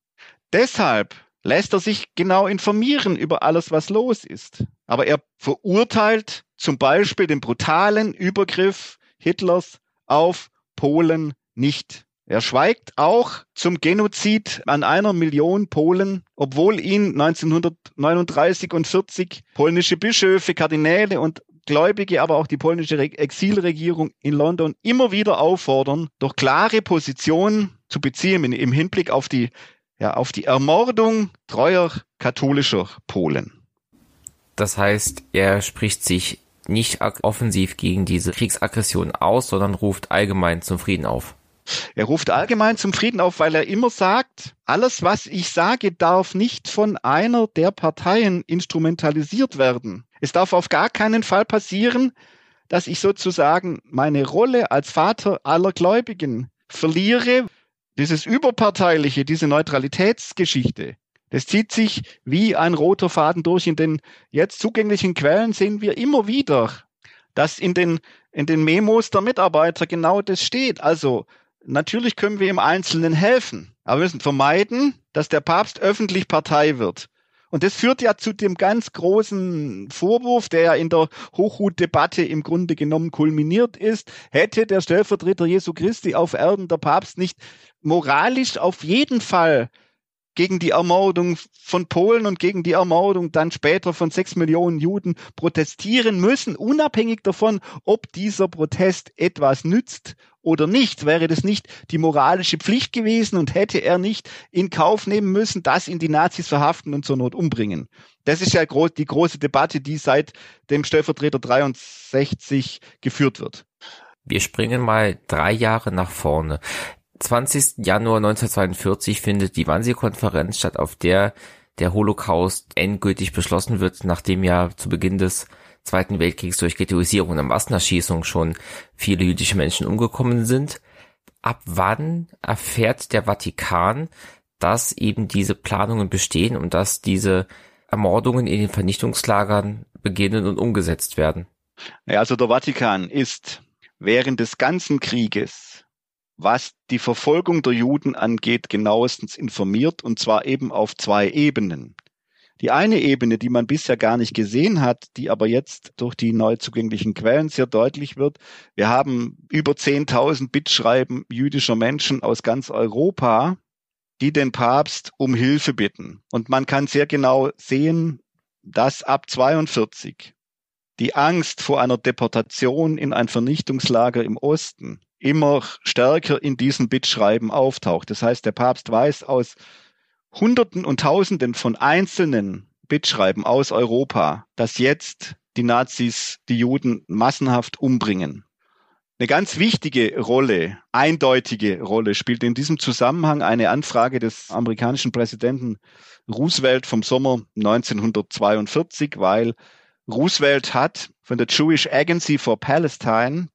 Deshalb lässt er sich genau informieren über alles, was los ist. Aber er verurteilt zum Beispiel den brutalen Übergriff Hitlers auf Polen nicht. Er schweigt auch zum Genozid an einer Million Polen, obwohl ihn 1939 und 40 polnische Bischöfe, Kardinäle und Gläubige, aber auch die polnische Exilregierung in London immer wieder auffordern, durch klare Positionen zu beziehen im Hinblick auf die ja, auf die Ermordung treuer katholischer Polen. Das heißt, er spricht sich nicht offensiv gegen diese Kriegsaggression aus, sondern ruft allgemein zum Frieden auf. Er ruft allgemein zum Frieden auf, weil er immer sagt, alles, was ich sage, darf nicht von einer der Parteien instrumentalisiert werden. Es darf auf gar keinen Fall passieren, dass ich sozusagen meine Rolle als Vater aller Gläubigen verliere. Dieses Überparteiliche, diese Neutralitätsgeschichte, das zieht sich wie ein roter Faden durch. In den jetzt zugänglichen Quellen sehen wir immer wieder, dass in den, in den Memos der Mitarbeiter genau das steht. Also Natürlich können wir im Einzelnen helfen, aber wir müssen vermeiden, dass der Papst öffentlich Partei wird. Und das führt ja zu dem ganz großen Vorwurf, der ja in der Hochhutdebatte im Grunde genommen kulminiert ist. Hätte der Stellvertreter Jesu Christi auf Erden der Papst nicht moralisch auf jeden Fall gegen die Ermordung von Polen und gegen die Ermordung dann später von sechs Millionen Juden protestieren müssen, unabhängig davon, ob dieser Protest etwas nützt oder nicht. Wäre das nicht die moralische Pflicht gewesen und hätte er nicht in Kauf nehmen müssen, dass ihn die Nazis verhaften und zur Not umbringen? Das ist ja die große Debatte, die seit dem Stellvertreter 63 geführt wird. Wir springen mal drei Jahre nach vorne. 20. Januar 1942 findet die Wannsee-Konferenz statt, auf der der Holocaust endgültig beschlossen wird, nachdem ja zu Beginn des Zweiten Weltkriegs durch Ghettoisierung und Massenerschießung schon viele jüdische Menschen umgekommen sind. Ab wann erfährt der Vatikan, dass eben diese Planungen bestehen und dass diese Ermordungen in den Vernichtungslagern beginnen und umgesetzt werden? Ja, also der Vatikan ist während des ganzen Krieges was die Verfolgung der Juden angeht, genauestens informiert, und zwar eben auf zwei Ebenen. Die eine Ebene, die man bisher gar nicht gesehen hat, die aber jetzt durch die neu zugänglichen Quellen sehr deutlich wird. Wir haben über 10.000 Bittschreiben jüdischer Menschen aus ganz Europa, die den Papst um Hilfe bitten. Und man kann sehr genau sehen, dass ab 42 die Angst vor einer Deportation in ein Vernichtungslager im Osten immer stärker in diesen Bittschreiben auftaucht. Das heißt, der Papst weiß aus Hunderten und Tausenden von einzelnen Bittschreiben aus Europa, dass jetzt die Nazis die Juden massenhaft umbringen. Eine ganz wichtige Rolle, eindeutige Rolle spielt in diesem Zusammenhang eine Anfrage des amerikanischen Präsidenten Roosevelt vom Sommer 1942, weil Roosevelt hat von der Jewish Agency for Palestine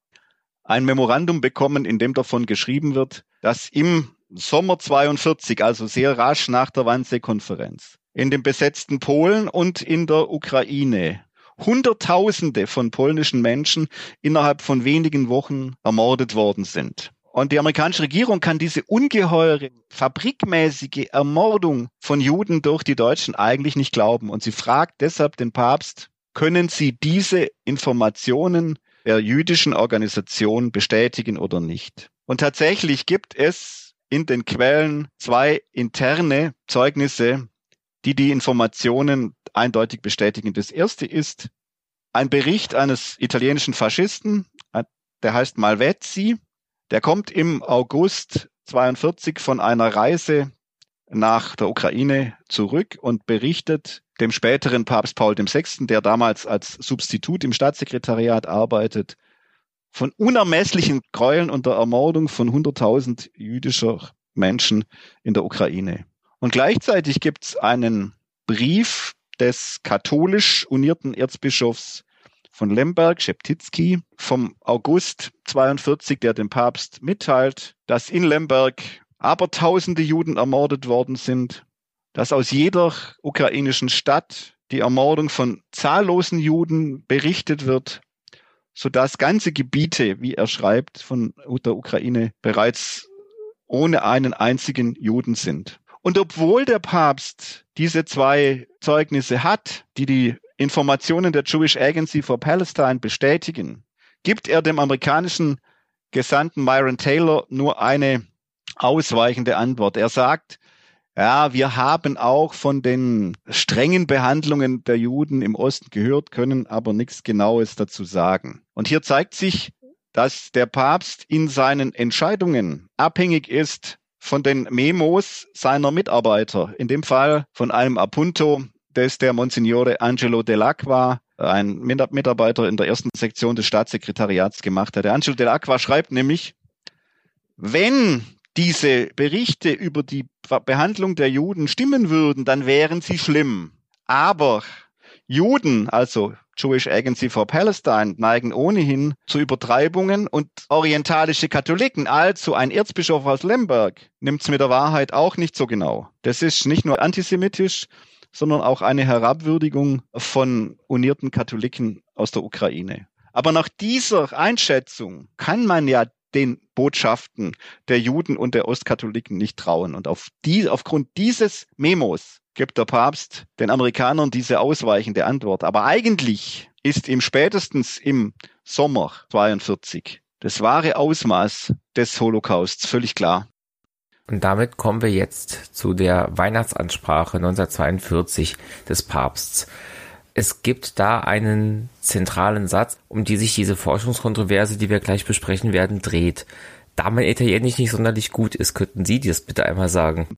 ein Memorandum bekommen, in dem davon geschrieben wird, dass im Sommer 42, also sehr rasch nach der Wannsee-Konferenz, in dem besetzten Polen und in der Ukraine Hunderttausende von polnischen Menschen innerhalb von wenigen Wochen ermordet worden sind. Und die amerikanische Regierung kann diese ungeheure, fabrikmäßige Ermordung von Juden durch die Deutschen eigentlich nicht glauben. Und sie fragt deshalb den Papst, können Sie diese Informationen der jüdischen Organisation bestätigen oder nicht. Und tatsächlich gibt es in den Quellen zwei interne Zeugnisse, die die Informationen eindeutig bestätigen. Das erste ist ein Bericht eines italienischen Faschisten, der heißt Malvezzi. Der kommt im August 42 von einer Reise nach der Ukraine zurück und berichtet dem späteren Papst Paul VI., der damals als Substitut im Staatssekretariat arbeitet, von unermesslichen Gräueln und der Ermordung von 100.000 jüdischer Menschen in der Ukraine. Und gleichzeitig gibt es einen Brief des katholisch unierten Erzbischofs von Lemberg, Scheptitzky, vom August 42, der dem Papst mitteilt, dass in Lemberg aber tausende Juden ermordet worden sind, dass aus jeder ukrainischen Stadt die Ermordung von zahllosen Juden berichtet wird, sodass ganze Gebiete, wie er schreibt, von der Ukraine bereits ohne einen einzigen Juden sind. Und obwohl der Papst diese zwei Zeugnisse hat, die die Informationen der Jewish Agency for Palestine bestätigen, gibt er dem amerikanischen Gesandten Myron Taylor nur eine ausweichende Antwort. Er sagt, ja, wir haben auch von den strengen Behandlungen der Juden im Osten gehört, können aber nichts Genaues dazu sagen. Und hier zeigt sich, dass der Papst in seinen Entscheidungen abhängig ist von den Memos seiner Mitarbeiter, in dem Fall von einem Appunto, das der Monsignore Angelo Dell'Acqua, ein Mitarbeiter in der ersten Sektion des Staatssekretariats gemacht hat. Der Angelo Dell'Acqua schreibt nämlich, wenn diese Berichte über die Behandlung der Juden stimmen würden, dann wären sie schlimm. Aber Juden, also Jewish Agency for Palestine, neigen ohnehin zu Übertreibungen und orientalische Katholiken, also ein Erzbischof aus Lemberg, nimmt es mit der Wahrheit auch nicht so genau. Das ist nicht nur antisemitisch, sondern auch eine Herabwürdigung von unierten Katholiken aus der Ukraine. Aber nach dieser Einschätzung kann man ja den Botschaften der Juden und der Ostkatholiken nicht trauen. Und auf die, aufgrund dieses Memos gibt der Papst den Amerikanern diese ausweichende Antwort. Aber eigentlich ist ihm spätestens im Sommer 42 das wahre Ausmaß des Holocausts völlig klar. Und damit kommen wir jetzt zu der Weihnachtsansprache 1942 des Papsts. Es gibt da einen zentralen Satz, um die sich diese Forschungskontroverse, die wir gleich besprechen werden, dreht. Da mein Italienisch nicht sonderlich gut ist, könnten Sie das bitte einmal sagen?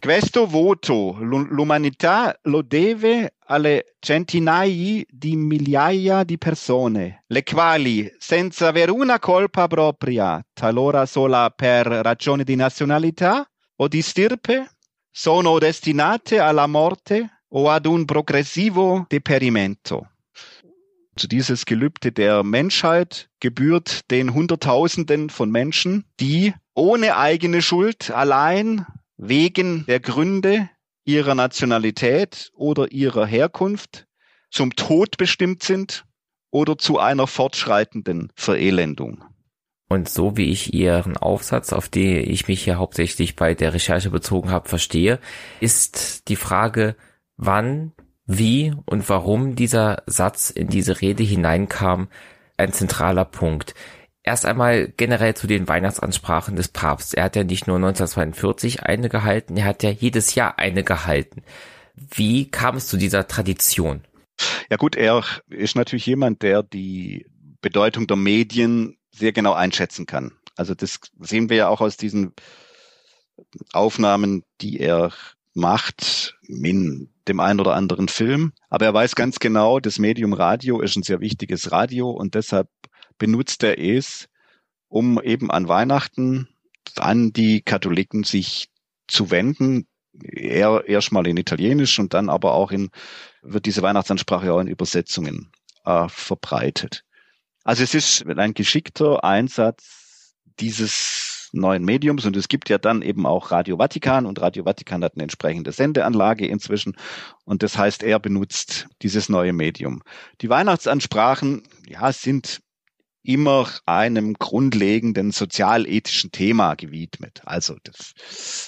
Questo voto l'umanità lo deve alle centinaia di migliaia di persone, le quali, senza avere una colpa propria, talora sola per ragioni di nazionalità o di stirpe, sono destinate alla morte o ad un progressivo deperimento. Also dieses Gelübde der Menschheit gebührt den Hunderttausenden von Menschen, die ohne eigene Schuld allein wegen der Gründe ihrer Nationalität oder ihrer Herkunft zum Tod bestimmt sind oder zu einer fortschreitenden Verelendung. Und so wie ich Ihren Aufsatz, auf den ich mich hier hauptsächlich bei der Recherche bezogen habe, verstehe, ist die Frage, wann, wie und warum dieser Satz in diese Rede hineinkam, ein zentraler Punkt. Erst einmal generell zu den Weihnachtsansprachen des Papstes. Er hat ja nicht nur 1942 eine gehalten, er hat ja jedes Jahr eine gehalten. Wie kam es zu dieser Tradition? Ja gut, er ist natürlich jemand, der die Bedeutung der Medien sehr genau einschätzen kann. Also das sehen wir ja auch aus diesen Aufnahmen, die er macht in dem einen oder anderen Film. Aber er weiß ganz genau, das Medium Radio ist ein sehr wichtiges Radio und deshalb benutzt er es, um eben an Weihnachten an die Katholiken sich zu wenden. Er erstmal in Italienisch und dann aber auch in, wird diese Weihnachtsansprache auch in Übersetzungen äh, verbreitet. Also es ist ein geschickter Einsatz dieses neuen Mediums und es gibt ja dann eben auch Radio Vatikan und Radio Vatikan hat eine entsprechende Sendeanlage inzwischen und das heißt, er benutzt dieses neue Medium. Die Weihnachtsansprachen, ja, sind immer einem grundlegenden sozialethischen Thema gewidmet. Also das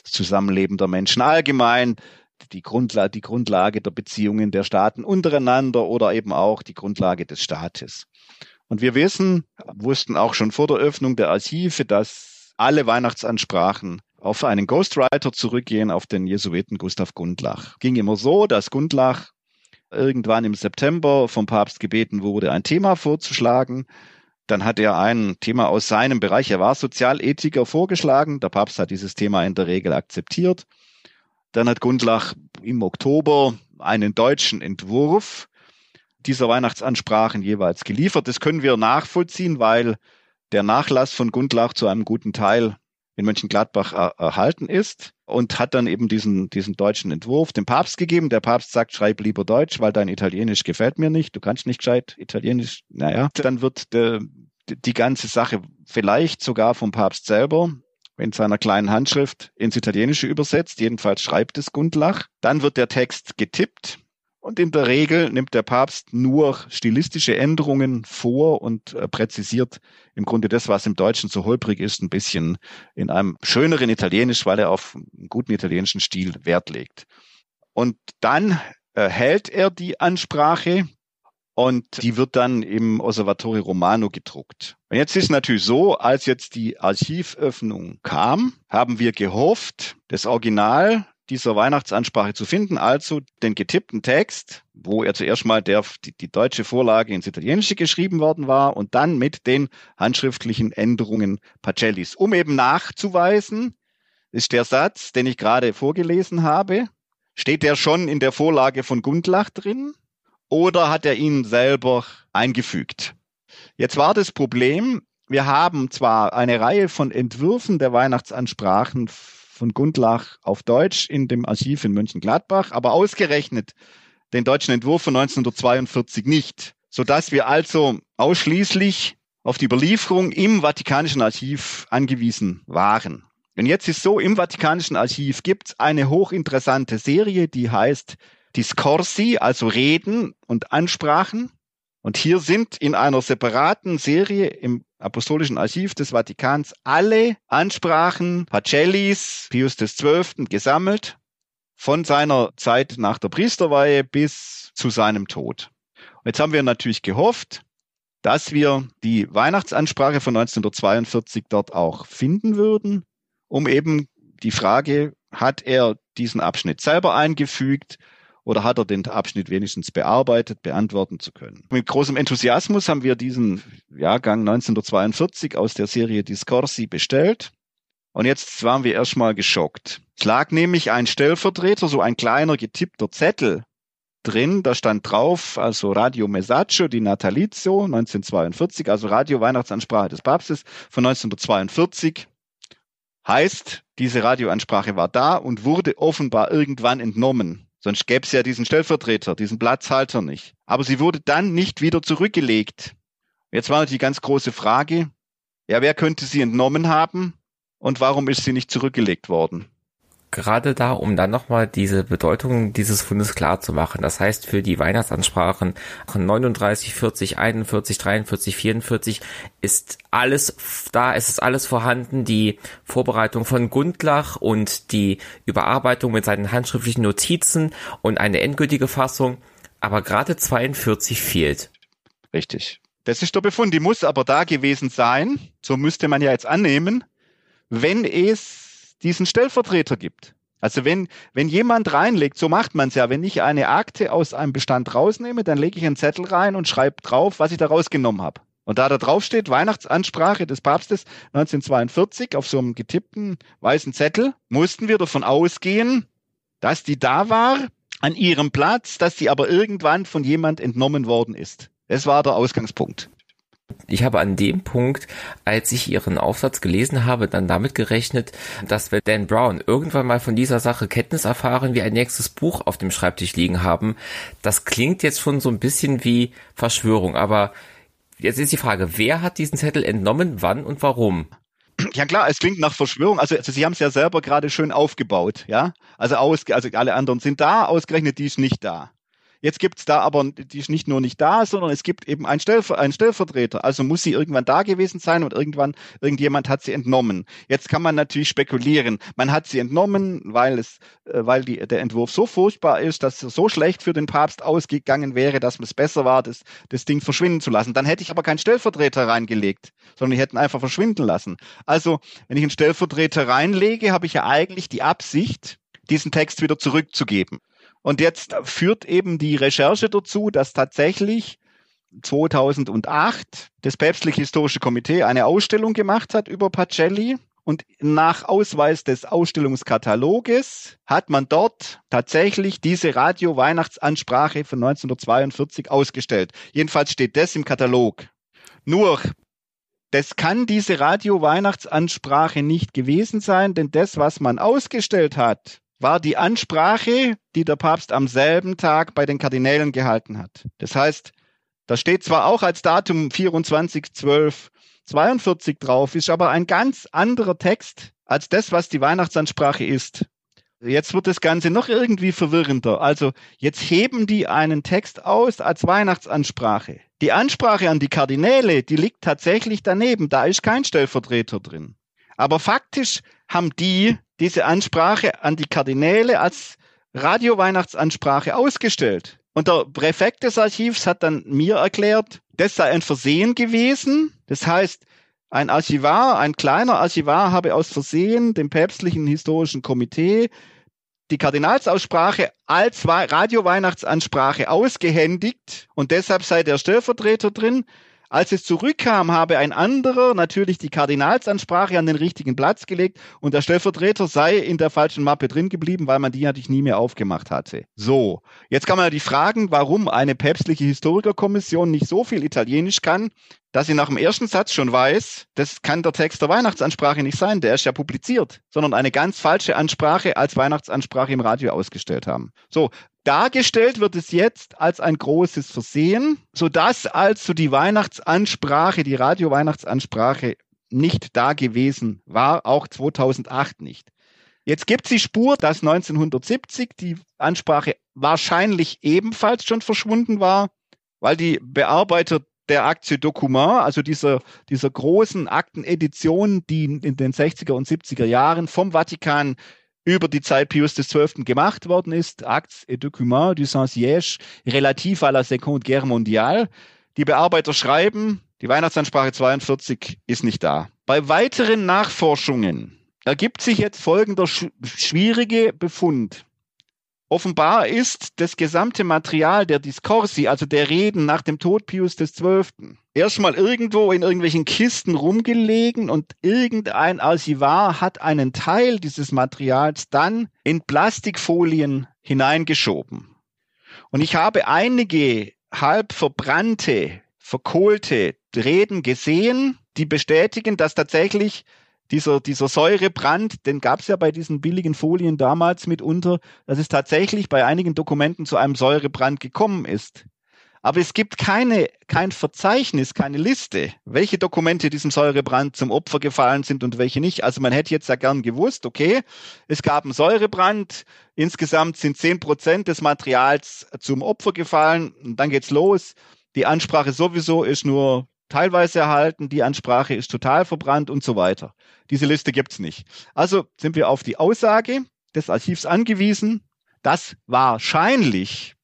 Zusammenleben der Menschen allgemein, die Grundlage, die Grundlage der Beziehungen der Staaten untereinander oder eben auch die Grundlage des Staates. Und wir wissen, wussten auch schon vor der Öffnung der Archive, dass alle Weihnachtsansprachen auf einen Ghostwriter zurückgehen, auf den Jesuiten Gustav Gundlach. Ging immer so, dass Gundlach irgendwann im September vom Papst gebeten wurde, ein Thema vorzuschlagen. Dann hat er ein Thema aus seinem Bereich, er war Sozialethiker, vorgeschlagen. Der Papst hat dieses Thema in der Regel akzeptiert. Dann hat Gundlach im Oktober einen deutschen Entwurf dieser Weihnachtsansprachen jeweils geliefert. Das können wir nachvollziehen, weil der Nachlass von Gundlach zu einem guten Teil in Mönchengladbach er erhalten ist und hat dann eben diesen, diesen deutschen Entwurf dem Papst gegeben. Der Papst sagt, schreib lieber Deutsch, weil dein Italienisch gefällt mir nicht. Du kannst nicht gescheit Italienisch. Naja, dann wird der, die ganze Sache vielleicht sogar vom Papst selber in seiner kleinen Handschrift ins Italienische übersetzt. Jedenfalls schreibt es Gundlach. Dann wird der Text getippt und in der Regel nimmt der Papst nur stilistische Änderungen vor und äh, präzisiert im Grunde das, was im Deutschen so holprig ist, ein bisschen in einem schöneren Italienisch, weil er auf einen guten italienischen Stil Wert legt. Und dann äh, hält er die Ansprache und die wird dann im Osservatore Romano gedruckt. Und jetzt ist natürlich so, als jetzt die Archivöffnung kam, haben wir gehofft, das Original dieser Weihnachtsansprache zu finden, also den getippten Text, wo er zuerst mal der, die, die deutsche Vorlage ins Italienische geschrieben worden war und dann mit den handschriftlichen Änderungen Pacellis, um eben nachzuweisen, ist der Satz, den ich gerade vorgelesen habe. Steht der schon in der Vorlage von Gundlach drin oder hat er ihn selber eingefügt? Jetzt war das Problem, wir haben zwar eine Reihe von Entwürfen der Weihnachtsansprachen von Gundlach auf Deutsch in dem Archiv in Mönchengladbach, aber ausgerechnet den deutschen Entwurf von 1942 nicht, sodass wir also ausschließlich auf die Überlieferung im Vatikanischen Archiv angewiesen waren. Und jetzt ist so, im Vatikanischen Archiv gibt es eine hochinteressante Serie, die heißt Discorsi, also Reden und Ansprachen. Und hier sind in einer separaten Serie im Apostolischen Archiv des Vatikans alle Ansprachen Pacellis, Pius XII. gesammelt, von seiner Zeit nach der Priesterweihe bis zu seinem Tod. Jetzt haben wir natürlich gehofft, dass wir die Weihnachtsansprache von 1942 dort auch finden würden, um eben die Frage, hat er diesen Abschnitt selber eingefügt oder hat er den Abschnitt wenigstens bearbeitet, beantworten zu können. Mit großem Enthusiasmus haben wir diesen Jahrgang 1942 aus der Serie Discorsi bestellt. Und jetzt waren wir erstmal geschockt. Es lag nämlich ein Stellvertreter, so ein kleiner getippter Zettel drin, da stand drauf, also Radio Messaggio di Natalizio 1942, also Radio Weihnachtsansprache des Papstes von 1942. Heißt, diese Radioansprache war da und wurde offenbar irgendwann entnommen. Sonst gäbe es ja diesen Stellvertreter, diesen Platzhalter nicht. Aber sie wurde dann nicht wieder zurückgelegt. Jetzt war die ganz große Frage, ja, wer könnte sie entnommen haben und warum ist sie nicht zurückgelegt worden? Gerade da, um dann nochmal diese Bedeutung dieses Fundes klar zu machen. Das heißt, für die Weihnachtsansprachen 39, 40, 41, 43, 44 ist alles da, ist es alles vorhanden. Die Vorbereitung von Gundlach und die Überarbeitung mit seinen handschriftlichen Notizen und eine endgültige Fassung. Aber gerade 42 fehlt. Richtig. Das ist der Befund. Die muss aber da gewesen sein. So müsste man ja jetzt annehmen, wenn es diesen Stellvertreter gibt. Also wenn, wenn jemand reinlegt, so macht man es ja, wenn ich eine Akte aus einem Bestand rausnehme, dann lege ich einen Zettel rein und schreibe drauf, was ich da rausgenommen habe. Und da da drauf steht, Weihnachtsansprache des Papstes 1942 auf so einem getippten weißen Zettel, mussten wir davon ausgehen, dass die da war, an ihrem Platz, dass sie aber irgendwann von jemand entnommen worden ist. Das war der Ausgangspunkt. Ich habe an dem Punkt, als ich Ihren Aufsatz gelesen habe, dann damit gerechnet, dass wir Dan Brown irgendwann mal von dieser Sache Kenntnis erfahren, wie ein nächstes Buch auf dem Schreibtisch liegen haben. Das klingt jetzt schon so ein bisschen wie Verschwörung, aber jetzt ist die Frage, wer hat diesen Zettel entnommen, wann und warum? Ja klar, es klingt nach Verschwörung. Also, also Sie haben es ja selber gerade schön aufgebaut, ja. Also aus, also alle anderen sind da, ausgerechnet die ist nicht da. Jetzt gibt's da aber, die ist nicht nur nicht da, sondern es gibt eben einen, Stellver einen Stellvertreter. Also muss sie irgendwann da gewesen sein und irgendwann, irgendjemand hat sie entnommen. Jetzt kann man natürlich spekulieren. Man hat sie entnommen, weil es, äh, weil die, der Entwurf so furchtbar ist, dass er so schlecht für den Papst ausgegangen wäre, dass es besser war, das, das Ding verschwinden zu lassen. Dann hätte ich aber keinen Stellvertreter reingelegt, sondern ich hätte ihn einfach verschwinden lassen. Also, wenn ich einen Stellvertreter reinlege, habe ich ja eigentlich die Absicht, diesen Text wieder zurückzugeben. Und jetzt führt eben die Recherche dazu, dass tatsächlich 2008 das Päpstliche Historische Komitee eine Ausstellung gemacht hat über Pacelli. Und nach Ausweis des Ausstellungskataloges hat man dort tatsächlich diese Radio-Weihnachtsansprache von 1942 ausgestellt. Jedenfalls steht das im Katalog. Nur, das kann diese Radio-Weihnachtsansprache nicht gewesen sein, denn das, was man ausgestellt hat, war die Ansprache, die der Papst am selben Tag bei den Kardinälen gehalten hat. Das heißt, da steht zwar auch als Datum 24.12.42 drauf, ist aber ein ganz anderer Text als das, was die Weihnachtsansprache ist. Jetzt wird das Ganze noch irgendwie verwirrender. Also jetzt heben die einen Text aus als Weihnachtsansprache. Die Ansprache an die Kardinäle, die liegt tatsächlich daneben. Da ist kein Stellvertreter drin. Aber faktisch haben die diese Ansprache an die Kardinäle als Radio-Weihnachtsansprache ausgestellt. Und der Präfekt des Archivs hat dann mir erklärt, das sei ein Versehen gewesen. Das heißt, ein Archivar, ein kleiner Archivar habe aus Versehen dem päpstlichen historischen Komitee die Kardinalsaussprache als Radio-Weihnachtsansprache ausgehändigt und deshalb sei der Stellvertreter drin. Als es zurückkam, habe ein anderer natürlich die Kardinalsansprache an den richtigen Platz gelegt und der Stellvertreter sei in der falschen Mappe drin geblieben, weil man die natürlich nie mehr aufgemacht hatte. So, jetzt kann man ja die fragen, warum eine päpstliche Historikerkommission nicht so viel Italienisch kann, dass sie nach dem ersten Satz schon weiß, das kann der Text der Weihnachtsansprache nicht sein, der ist ja publiziert, sondern eine ganz falsche Ansprache als Weihnachtsansprache im Radio ausgestellt haben. So, dargestellt wird es jetzt als ein großes Versehen, sodass also die Weihnachtsansprache, die Radio-Weihnachtsansprache nicht da gewesen war, auch 2008 nicht. Jetzt gibt es die Spur, dass 1970 die Ansprache wahrscheinlich ebenfalls schon verschwunden war, weil die Bearbeiter der Aktie Document, also dieser, dieser großen Aktenedition, die in den 60er und 70er Jahren vom Vatikan über die Zeit Pius XII. gemacht worden ist, Actes et Documents du Saint-Siège relativ à la Seconde Guerre mondiale. Die Bearbeiter schreiben, die Weihnachtsansprache 42 ist nicht da. Bei weiteren Nachforschungen ergibt sich jetzt folgender schwierige Befund. Offenbar ist das gesamte Material der Discorsi, also der Reden nach dem Tod Pius XII., erstmal irgendwo in irgendwelchen Kisten rumgelegen und irgendein Archivar hat einen Teil dieses Materials dann in Plastikfolien hineingeschoben. Und ich habe einige halb verbrannte, verkohlte Reden gesehen, die bestätigen, dass tatsächlich dieser, dieser Säurebrand, den gab es ja bei diesen billigen Folien damals mitunter, dass es tatsächlich bei einigen Dokumenten zu einem Säurebrand gekommen ist. Aber es gibt keine, kein Verzeichnis, keine Liste, welche Dokumente diesem Säurebrand zum Opfer gefallen sind und welche nicht. Also man hätte jetzt ja gern gewusst, okay, es gab einen Säurebrand, insgesamt sind zehn Prozent des Materials zum Opfer gefallen und dann geht's los. Die Ansprache sowieso ist nur teilweise erhalten, die Ansprache ist total verbrannt und so weiter. Diese Liste gibt's nicht. Also sind wir auf die Aussage des Archivs angewiesen, dass wahrscheinlich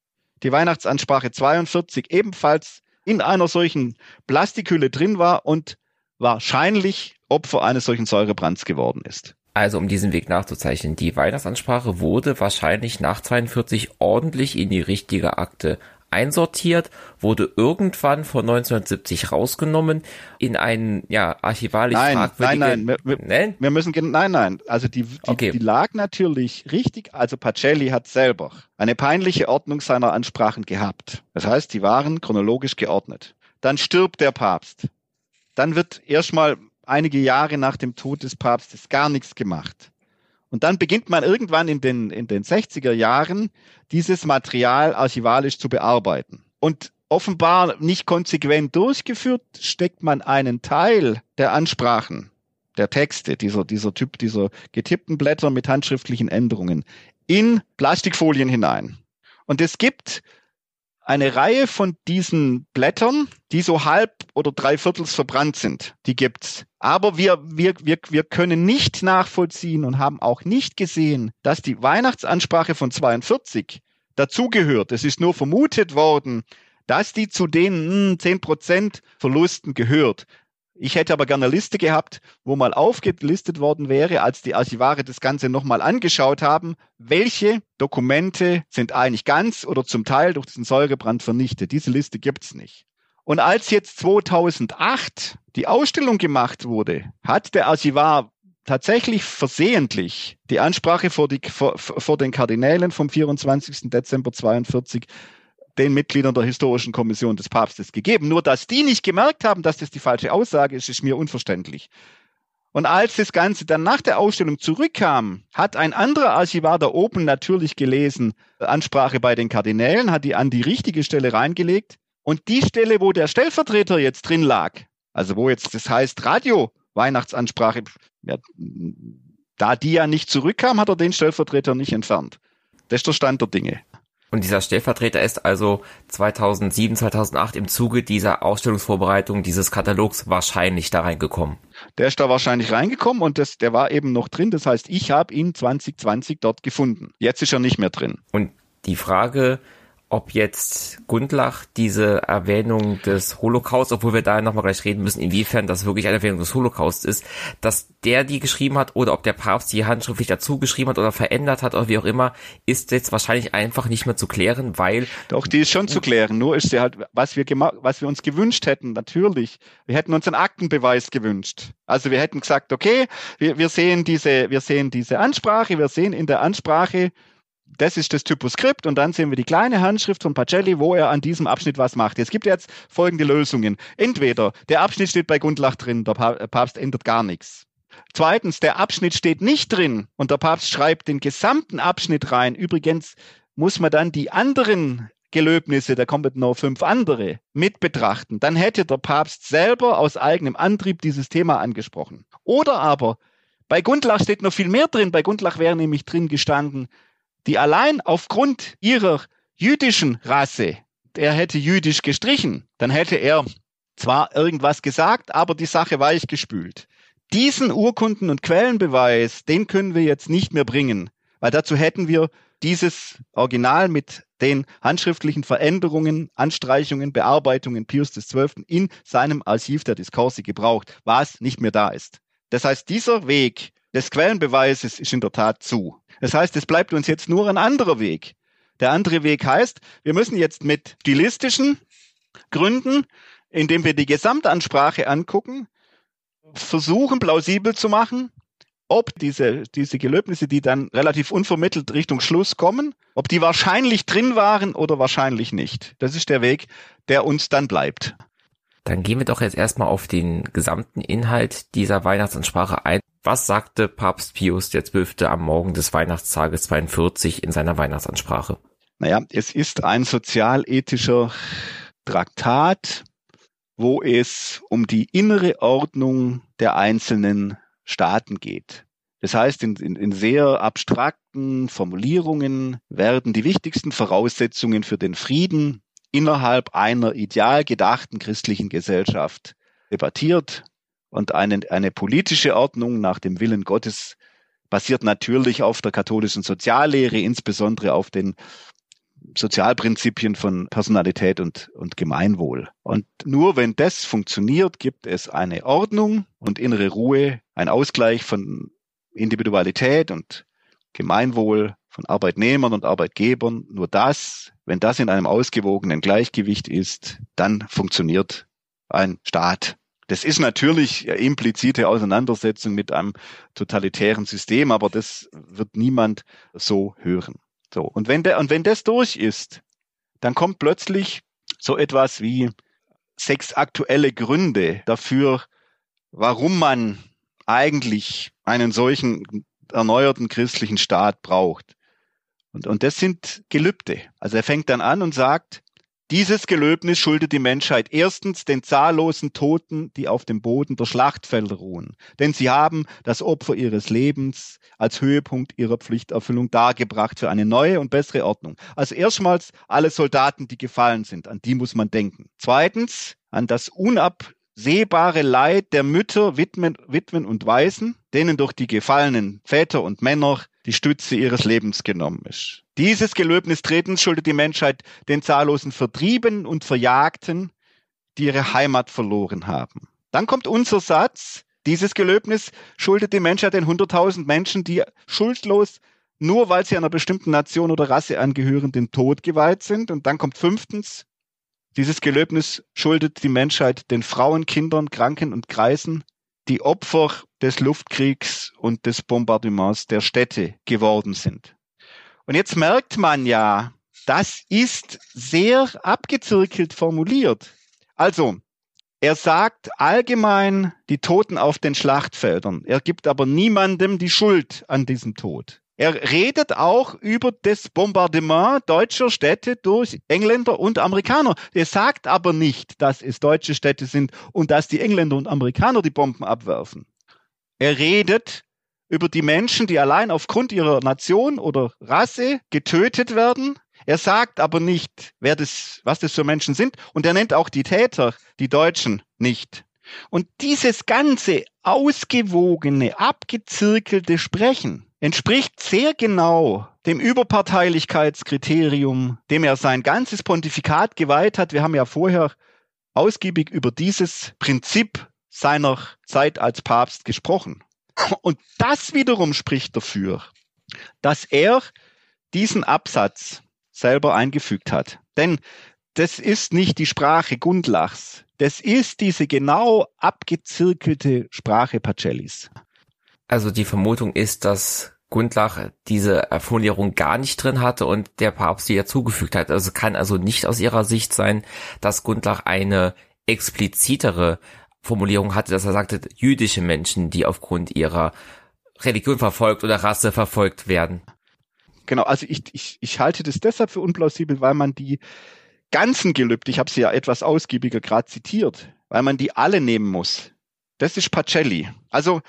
die Weihnachtsansprache 42 ebenfalls in einer solchen Plastikhülle drin war und wahrscheinlich Opfer eines solchen Säurebrands geworden ist. Also um diesen Weg nachzuzeichnen, die Weihnachtsansprache wurde wahrscheinlich nach 42 ordentlich in die richtige Akte einsortiert, wurde irgendwann von 1970 rausgenommen in einen ja archivalisch nein, nein, nein, wir, wir, nein, wir müssen nein, nein, also die, die, okay. die lag natürlich richtig, also Pacelli hat selber eine peinliche Ordnung seiner Ansprachen gehabt. Das heißt, die waren chronologisch geordnet. Dann stirbt der Papst. Dann wird erstmal einige Jahre nach dem Tod des Papstes gar nichts gemacht. Und dann beginnt man irgendwann in den, in den 60er Jahren, dieses Material archivalisch zu bearbeiten. Und offenbar nicht konsequent durchgeführt, steckt man einen Teil der Ansprachen, der Texte, dieser, dieser Typ, dieser getippten Blätter mit handschriftlichen Änderungen in Plastikfolien hinein. Und es gibt eine Reihe von diesen Blättern, die so halb oder dreiviertels verbrannt sind. Die gibt's. Aber wir, wir, wir, wir können nicht nachvollziehen und haben auch nicht gesehen, dass die Weihnachtsansprache von 42 dazugehört. Es ist nur vermutet worden, dass die zu den 10% hm, Verlusten gehört. Ich hätte aber gerne eine Liste gehabt, wo mal aufgelistet worden wäre, als die Archivare das Ganze nochmal angeschaut haben, welche Dokumente sind eigentlich ganz oder zum Teil durch diesen Säurebrand vernichtet. Diese Liste gibt's nicht. Und als jetzt 2008 die Ausstellung gemacht wurde, hat der Archivar tatsächlich versehentlich die Ansprache vor, die, vor, vor den Kardinälen vom 24. Dezember 42 den Mitgliedern der historischen Kommission des Papstes gegeben. Nur, dass die nicht gemerkt haben, dass das die falsche Aussage ist, ist mir unverständlich. Und als das Ganze dann nach der Ausstellung zurückkam, hat ein anderer Archivar da oben natürlich gelesen, Ansprache bei den Kardinälen, hat die an die richtige Stelle reingelegt. Und die Stelle, wo der Stellvertreter jetzt drin lag, also wo jetzt das heißt Radio Weihnachtsansprache, ja, da die ja nicht zurückkam, hat er den Stellvertreter nicht entfernt. Das ist der Stand der Dinge. Und dieser Stellvertreter ist also 2007, 2008 im Zuge dieser Ausstellungsvorbereitung dieses Katalogs wahrscheinlich da reingekommen. Der ist da wahrscheinlich reingekommen und das, der war eben noch drin. Das heißt, ich habe ihn 2020 dort gefunden. Jetzt ist er nicht mehr drin. Und die Frage, ob jetzt Gundlach diese Erwähnung des Holocaust, obwohl wir da nochmal gleich reden müssen, inwiefern das wirklich eine Erwähnung des Holocaust ist, dass der die geschrieben hat oder ob der Papst die handschriftlich dazu geschrieben hat oder verändert hat oder wie auch immer, ist jetzt wahrscheinlich einfach nicht mehr zu klären, weil... Doch, die ist schon zu klären, nur ist sie halt, was wir, was wir uns gewünscht hätten, natürlich. Wir hätten uns einen Aktenbeweis gewünscht. Also wir hätten gesagt, okay, wir, wir sehen diese, wir sehen diese Ansprache, wir sehen in der Ansprache, das ist das Typoskript und dann sehen wir die kleine Handschrift von Pacelli, wo er an diesem Abschnitt was macht. Jetzt gibt jetzt folgende Lösungen. Entweder der Abschnitt steht bei Gundlach drin, der Papst ändert gar nichts. Zweitens, der Abschnitt steht nicht drin und der Papst schreibt den gesamten Abschnitt rein. Übrigens muss man dann die anderen Gelöbnisse, da kommen noch fünf andere, mit betrachten. Dann hätte der Papst selber aus eigenem Antrieb dieses Thema angesprochen. Oder aber bei Gundlach steht noch viel mehr drin. Bei Gundlach wäre nämlich drin gestanden, die allein aufgrund ihrer jüdischen Rasse, er hätte jüdisch gestrichen, dann hätte er zwar irgendwas gesagt, aber die Sache weichgespült. Diesen Urkunden- und Quellenbeweis, den können wir jetzt nicht mehr bringen, weil dazu hätten wir dieses Original mit den handschriftlichen Veränderungen, Anstreichungen, Bearbeitungen Pius XII. in seinem Archiv der Diskurse gebraucht, was nicht mehr da ist. Das heißt, dieser Weg des Quellenbeweises ist in der Tat zu. Das heißt, es bleibt uns jetzt nur ein anderer Weg. Der andere Weg heißt, wir müssen jetzt mit stilistischen Gründen, indem wir die Gesamtansprache angucken, versuchen plausibel zu machen, ob diese, diese Gelöbnisse, die dann relativ unvermittelt Richtung Schluss kommen, ob die wahrscheinlich drin waren oder wahrscheinlich nicht. Das ist der Weg, der uns dann bleibt. Dann gehen wir doch jetzt erstmal auf den gesamten Inhalt dieser Weihnachtsansprache ein. Was sagte Papst Pius XII. am Morgen des Weihnachtstages 42 in seiner Weihnachtsansprache? Naja, es ist ein sozialethischer Traktat, wo es um die innere Ordnung der einzelnen Staaten geht. Das heißt, in, in, in, sehr abstrakten Formulierungen werden die wichtigsten Voraussetzungen für den Frieden innerhalb einer ideal gedachten christlichen Gesellschaft debattiert und eine, eine politische Ordnung nach dem Willen Gottes basiert natürlich auf der katholischen Soziallehre, insbesondere auf den Sozialprinzipien von Personalität und, und Gemeinwohl. Und nur wenn das funktioniert, gibt es eine Ordnung und innere Ruhe, ein Ausgleich von Individualität und Gemeinwohl von Arbeitnehmern und Arbeitgebern. Nur das, wenn das in einem ausgewogenen Gleichgewicht ist, dann funktioniert ein Staat. Das ist natürlich implizite Auseinandersetzung mit einem totalitären System, aber das wird niemand so hören. So. Und wenn der, und wenn das durch ist, dann kommt plötzlich so etwas wie sechs aktuelle Gründe dafür, warum man eigentlich einen solchen erneuerten christlichen Staat braucht. Und, und das sind Gelübde. Also er fängt dann an und sagt, dieses Gelöbnis schuldet die Menschheit erstens den zahllosen Toten, die auf dem Boden der Schlachtfelder ruhen. Denn sie haben das Opfer ihres Lebens als Höhepunkt ihrer Pflichterfüllung dargebracht für eine neue und bessere Ordnung. Also erstmals alle Soldaten, die gefallen sind, an die muss man denken. Zweitens an das unabsehbare Leid der Mütter, Witwen, Witwen und Waisen, denen durch die gefallenen Väter und Männer die Stütze ihres Lebens genommen ist. Dieses Gelöbnis Tretens schuldet die Menschheit den zahllosen Vertriebenen und Verjagten, die ihre Heimat verloren haben. Dann kommt unser Satz, dieses Gelöbnis schuldet die Menschheit den 100.000 Menschen, die schuldlos nur weil sie einer bestimmten Nation oder Rasse angehören, den Tod geweiht sind. Und dann kommt fünftens, dieses Gelöbnis schuldet die Menschheit den Frauen, Kindern, Kranken und Kreisen, die Opfer des Luftkriegs und des Bombardements der Städte geworden sind. Und jetzt merkt man ja, das ist sehr abgezirkelt formuliert. Also, er sagt allgemein die Toten auf den Schlachtfeldern. Er gibt aber niemandem die Schuld an diesem Tod. Er redet auch über das Bombardement deutscher Städte durch Engländer und Amerikaner. Er sagt aber nicht, dass es deutsche Städte sind und dass die Engländer und Amerikaner die Bomben abwerfen. Er redet über die Menschen, die allein aufgrund ihrer Nation oder Rasse getötet werden. Er sagt aber nicht, wer das, was das für Menschen sind. Und er nennt auch die Täter, die Deutschen, nicht. Und dieses ganze ausgewogene, abgezirkelte Sprechen entspricht sehr genau dem Überparteilichkeitskriterium, dem er sein ganzes Pontifikat geweiht hat. Wir haben ja vorher ausgiebig über dieses Prinzip seiner Zeit als Papst gesprochen. Und das wiederum spricht dafür, dass er diesen Absatz selber eingefügt hat. Denn das ist nicht die Sprache Gundlachs. Das ist diese genau abgezirkelte Sprache Pacellis. Also die Vermutung ist, dass Gundlach diese Formulierung gar nicht drin hatte und der Papst die zugefügt hat. Also kann also nicht aus ihrer Sicht sein, dass Gundlach eine explizitere Formulierung hatte, dass er sagte, jüdische Menschen, die aufgrund ihrer Religion verfolgt oder Rasse verfolgt werden. Genau, also ich, ich, ich halte das deshalb für unplausibel, weil man die ganzen Gelübde, ich habe sie ja etwas ausgiebiger gerade zitiert, weil man die alle nehmen muss. Das ist Pacelli. Also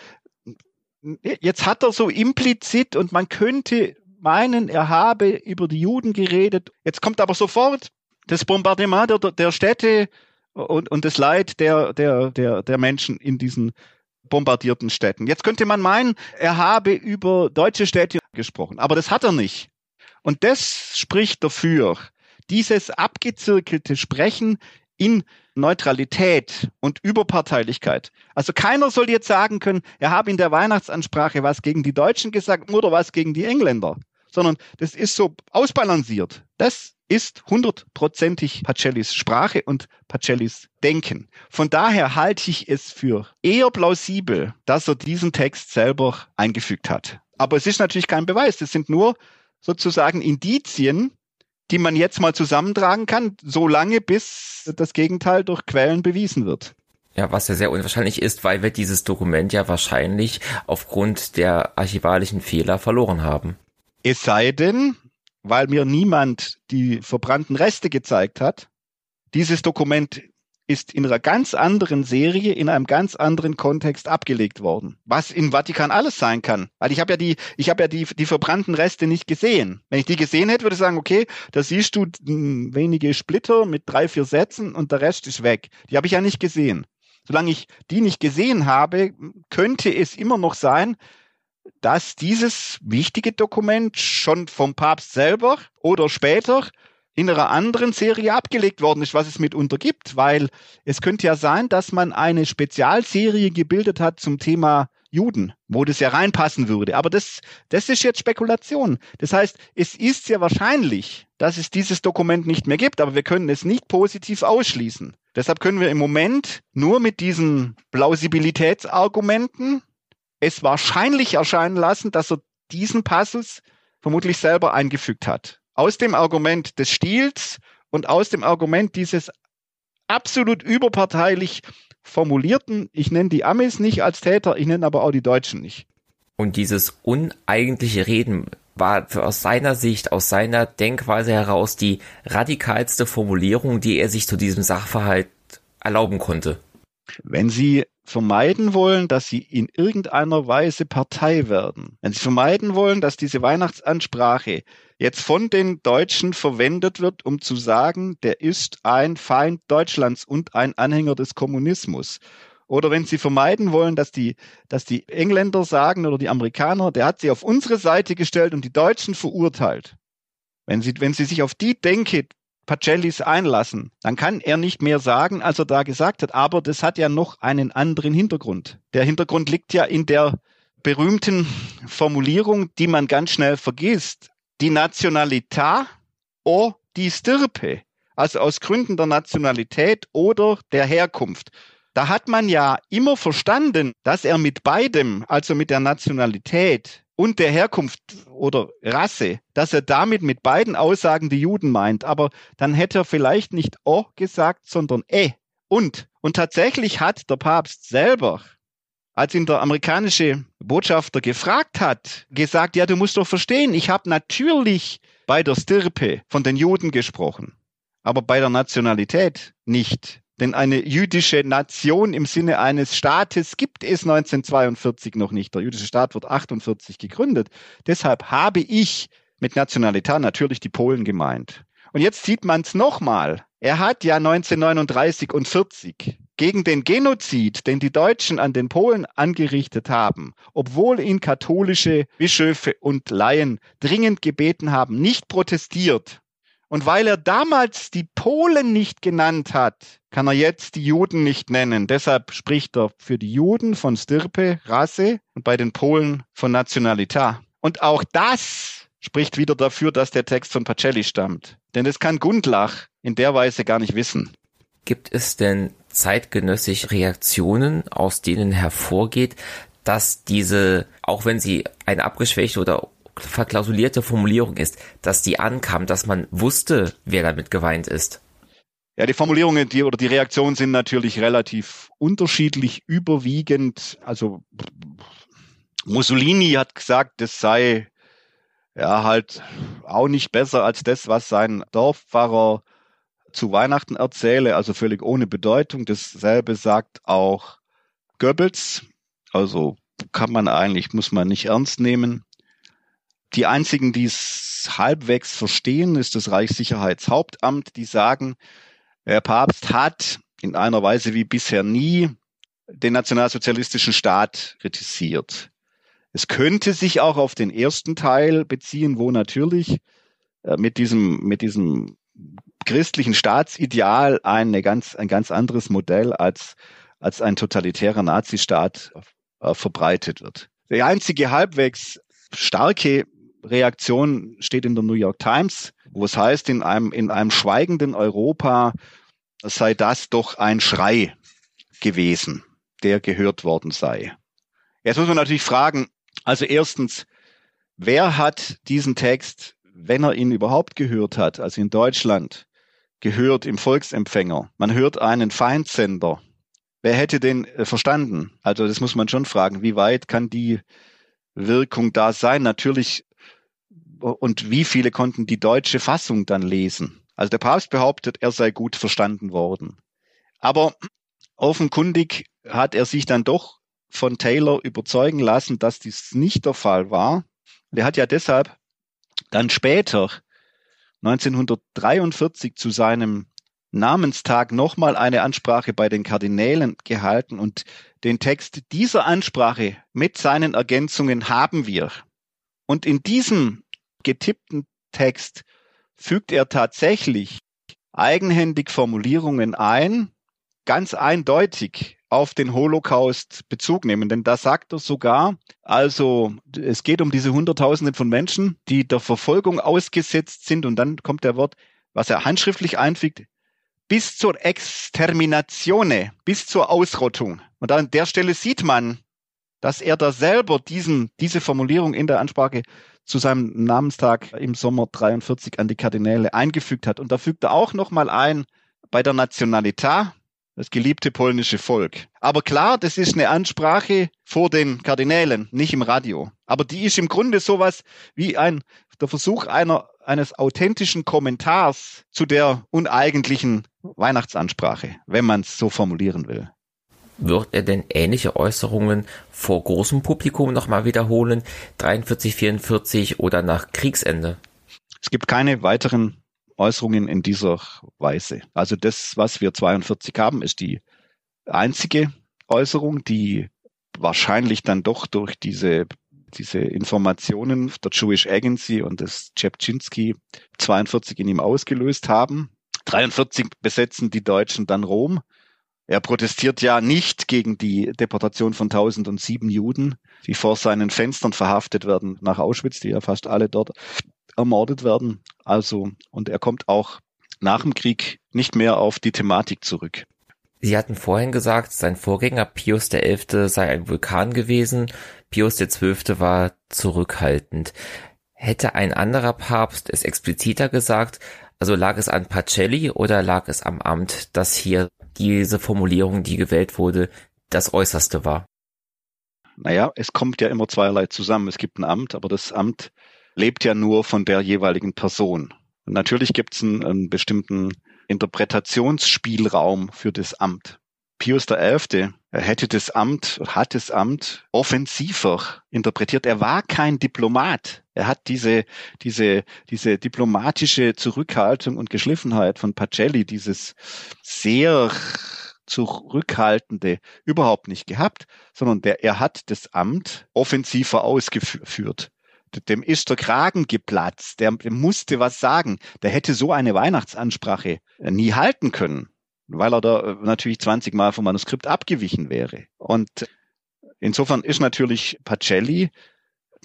jetzt hat er so implizit und man könnte meinen, er habe über die Juden geredet. Jetzt kommt aber sofort das Bombardement der, der Städte und, und das Leid der, der, der, der Menschen in diesen bombardierten Städten. Jetzt könnte man meinen, er habe über deutsche Städte gesprochen, aber das hat er nicht. Und das spricht dafür, dieses abgezirkelte Sprechen in Neutralität und Überparteilichkeit. Also keiner soll jetzt sagen können, er habe in der Weihnachtsansprache was gegen die Deutschen gesagt oder was gegen die Engländer, sondern das ist so ausbalanciert. Das ist hundertprozentig Pacellis Sprache und Pacellis Denken. Von daher halte ich es für eher plausibel, dass er diesen Text selber eingefügt hat. Aber es ist natürlich kein Beweis. Das sind nur sozusagen Indizien, die man jetzt mal zusammentragen kann, solange bis das Gegenteil durch Quellen bewiesen wird. Ja, was ja sehr unwahrscheinlich ist, weil wir dieses Dokument ja wahrscheinlich aufgrund der archivalischen Fehler verloren haben. Es sei denn, weil mir niemand die verbrannten Reste gezeigt hat, dieses Dokument ist in einer ganz anderen Serie, in einem ganz anderen Kontext abgelegt worden. Was im Vatikan alles sein kann. Weil ich habe ja die, ich habe ja die, die verbrannten Reste nicht gesehen. Wenn ich die gesehen hätte, würde ich sagen, okay, da siehst du wenige Splitter mit drei, vier Sätzen und der Rest ist weg. Die habe ich ja nicht gesehen. Solange ich die nicht gesehen habe, könnte es immer noch sein, dass dieses wichtige Dokument schon vom Papst selber oder später in einer anderen Serie abgelegt worden ist, was es mitunter gibt, weil es könnte ja sein, dass man eine Spezialserie gebildet hat zum Thema Juden, wo das ja reinpassen würde. Aber das, das ist jetzt Spekulation. Das heißt, es ist sehr wahrscheinlich, dass es dieses Dokument nicht mehr gibt, aber wir können es nicht positiv ausschließen. Deshalb können wir im Moment nur mit diesen Plausibilitätsargumenten es wahrscheinlich erscheinen lassen, dass er diesen Passus vermutlich selber eingefügt hat aus dem Argument des Stils und aus dem Argument dieses absolut überparteilich formulierten, ich nenne die Amis nicht als Täter, ich nenne aber auch die Deutschen nicht. Und dieses uneigentliche Reden war aus seiner Sicht, aus seiner Denkweise heraus die radikalste Formulierung, die er sich zu diesem Sachverhalt erlauben konnte. Wenn Sie vermeiden wollen, dass Sie in irgendeiner Weise Partei werden, wenn Sie vermeiden wollen, dass diese Weihnachtsansprache jetzt von den Deutschen verwendet wird, um zu sagen, der ist ein Feind Deutschlands und ein Anhänger des Kommunismus. Oder wenn Sie vermeiden wollen, dass die, dass die Engländer sagen oder die Amerikaner, der hat sie auf unsere Seite gestellt und die Deutschen verurteilt. Wenn Sie, wenn Sie sich auf die Denke Pacellis einlassen, dann kann er nicht mehr sagen, als er da gesagt hat. Aber das hat ja noch einen anderen Hintergrund. Der Hintergrund liegt ja in der berühmten Formulierung, die man ganz schnell vergisst die Nationalität o die Stirpe, also aus Gründen der Nationalität oder der Herkunft. Da hat man ja immer verstanden, dass er mit beidem, also mit der Nationalität und der Herkunft oder Rasse, dass er damit mit beiden Aussagen die Juden meint. Aber dann hätte er vielleicht nicht O gesagt, sondern E. Und. Und tatsächlich hat der Papst selber als ihn der amerikanische Botschafter gefragt hat, gesagt, ja, du musst doch verstehen, ich habe natürlich bei der Stirpe von den Juden gesprochen, aber bei der Nationalität nicht. Denn eine jüdische Nation im Sinne eines Staates gibt es 1942 noch nicht. Der jüdische Staat wird 48 gegründet. Deshalb habe ich mit Nationalität natürlich die Polen gemeint. Und jetzt sieht man es nochmal. Er hat ja 1939 und 40 gegen den Genozid, den die Deutschen an den Polen angerichtet haben, obwohl ihn katholische Bischöfe und Laien dringend gebeten haben, nicht protestiert. Und weil er damals die Polen nicht genannt hat, kann er jetzt die Juden nicht nennen. Deshalb spricht er für die Juden von Stirpe, Rasse und bei den Polen von Nationalità. Und auch das spricht wieder dafür, dass der Text von Pacelli stammt. Denn das kann Gundlach in der Weise gar nicht wissen. Gibt es denn zeitgenössische Reaktionen, aus denen hervorgeht, dass diese, auch wenn sie eine abgeschwächte oder verklausulierte Formulierung ist, dass die ankam, dass man wusste, wer damit geweint ist? Ja, die Formulierungen die, oder die Reaktionen sind natürlich relativ unterschiedlich, überwiegend. Also Mussolini hat gesagt, das sei ja halt auch nicht besser als das, was sein Dorfpfarrer zu Weihnachten erzähle, also völlig ohne Bedeutung. Dasselbe sagt auch Goebbels. Also kann man eigentlich, muss man nicht ernst nehmen. Die einzigen, die es halbwegs verstehen, ist das Reichssicherheitshauptamt, die sagen, der Papst hat in einer Weise wie bisher nie den nationalsozialistischen Staat kritisiert. Es könnte sich auch auf den ersten Teil beziehen, wo natürlich äh, mit diesem, mit diesem christlichen Staatsideal eine ganz, ein ganz anderes Modell als, als ein totalitärer Nazistaat äh, verbreitet wird. Die einzige halbwegs starke Reaktion steht in der New York Times, wo es heißt, in einem, in einem schweigenden Europa sei das doch ein Schrei gewesen, der gehört worden sei. Jetzt muss man natürlich fragen, also erstens, wer hat diesen Text, wenn er ihn überhaupt gehört hat, also in Deutschland, gehört im Volksempfänger? Man hört einen Feindsender. Wer hätte den äh, verstanden? Also das muss man schon fragen, wie weit kann die Wirkung da sein? Natürlich und wie viele konnten die deutsche Fassung dann lesen? Also der Papst behauptet, er sei gut verstanden worden. Aber offenkundig hat er sich dann doch von Taylor überzeugen lassen, dass dies nicht der Fall war. Er hat ja deshalb dann später 1943 zu seinem Namenstag nochmal eine Ansprache bei den Kardinälen gehalten und den Text dieser Ansprache mit seinen Ergänzungen haben wir. Und in diesem getippten Text fügt er tatsächlich eigenhändig Formulierungen ein, ganz eindeutig auf den Holocaust Bezug nehmen. Denn da sagt er sogar, also es geht um diese Hunderttausenden von Menschen, die der Verfolgung ausgesetzt sind. Und dann kommt der Wort, was er handschriftlich einfügt, bis zur Exterminatione, bis zur Ausrottung. Und an der Stelle sieht man, dass er da selber diesen, diese Formulierung in der Ansprache zu seinem Namenstag im Sommer 43 an die Kardinäle eingefügt hat. Und da fügt er auch nochmal ein bei der Nationalität, das geliebte polnische Volk. Aber klar, das ist eine Ansprache vor den Kardinälen, nicht im Radio. Aber die ist im Grunde sowas wie ein, der Versuch einer, eines authentischen Kommentars zu der uneigentlichen Weihnachtsansprache, wenn man es so formulieren will. Wird er denn ähnliche Äußerungen vor großem Publikum nochmal wiederholen, 43, 44 oder nach Kriegsende? Es gibt keine weiteren Äußerungen in dieser Weise. Also das, was wir 42 haben, ist die einzige Äußerung, die wahrscheinlich dann doch durch diese diese Informationen der Jewish Agency und des Czepczynski 42 in ihm ausgelöst haben. 43 besetzen die Deutschen dann Rom er protestiert ja nicht gegen die Deportation von 1007 Juden, die vor seinen Fenstern verhaftet werden nach Auschwitz, die ja fast alle dort ermordet werden. Also, und er kommt auch nach dem Krieg nicht mehr auf die Thematik zurück. Sie hatten vorhin gesagt, sein Vorgänger Pius XI. sei ein Vulkan gewesen, Pius XII. war zurückhaltend. Hätte ein anderer Papst es expliziter gesagt, also lag es an Pacelli oder lag es am Amt, dass hier diese Formulierung, die gewählt wurde, das Äußerste war? Naja, es kommt ja immer zweierlei zusammen. Es gibt ein Amt, aber das Amt lebt ja nur von der jeweiligen Person. Und natürlich gibt es einen, einen bestimmten Interpretationsspielraum für das Amt. Pius XI. hätte das Amt, hat das Amt offensiver interpretiert. Er war kein Diplomat. Er hat diese, diese, diese diplomatische Zurückhaltung und Geschliffenheit von Pacelli, dieses sehr zurückhaltende überhaupt nicht gehabt, sondern der, er hat das Amt offensiver ausgeführt. Dem ist der Kragen geplatzt, der, der musste was sagen. Der hätte so eine Weihnachtsansprache nie halten können, weil er da natürlich 20 Mal vom Manuskript abgewichen wäre. Und insofern ist natürlich Pacelli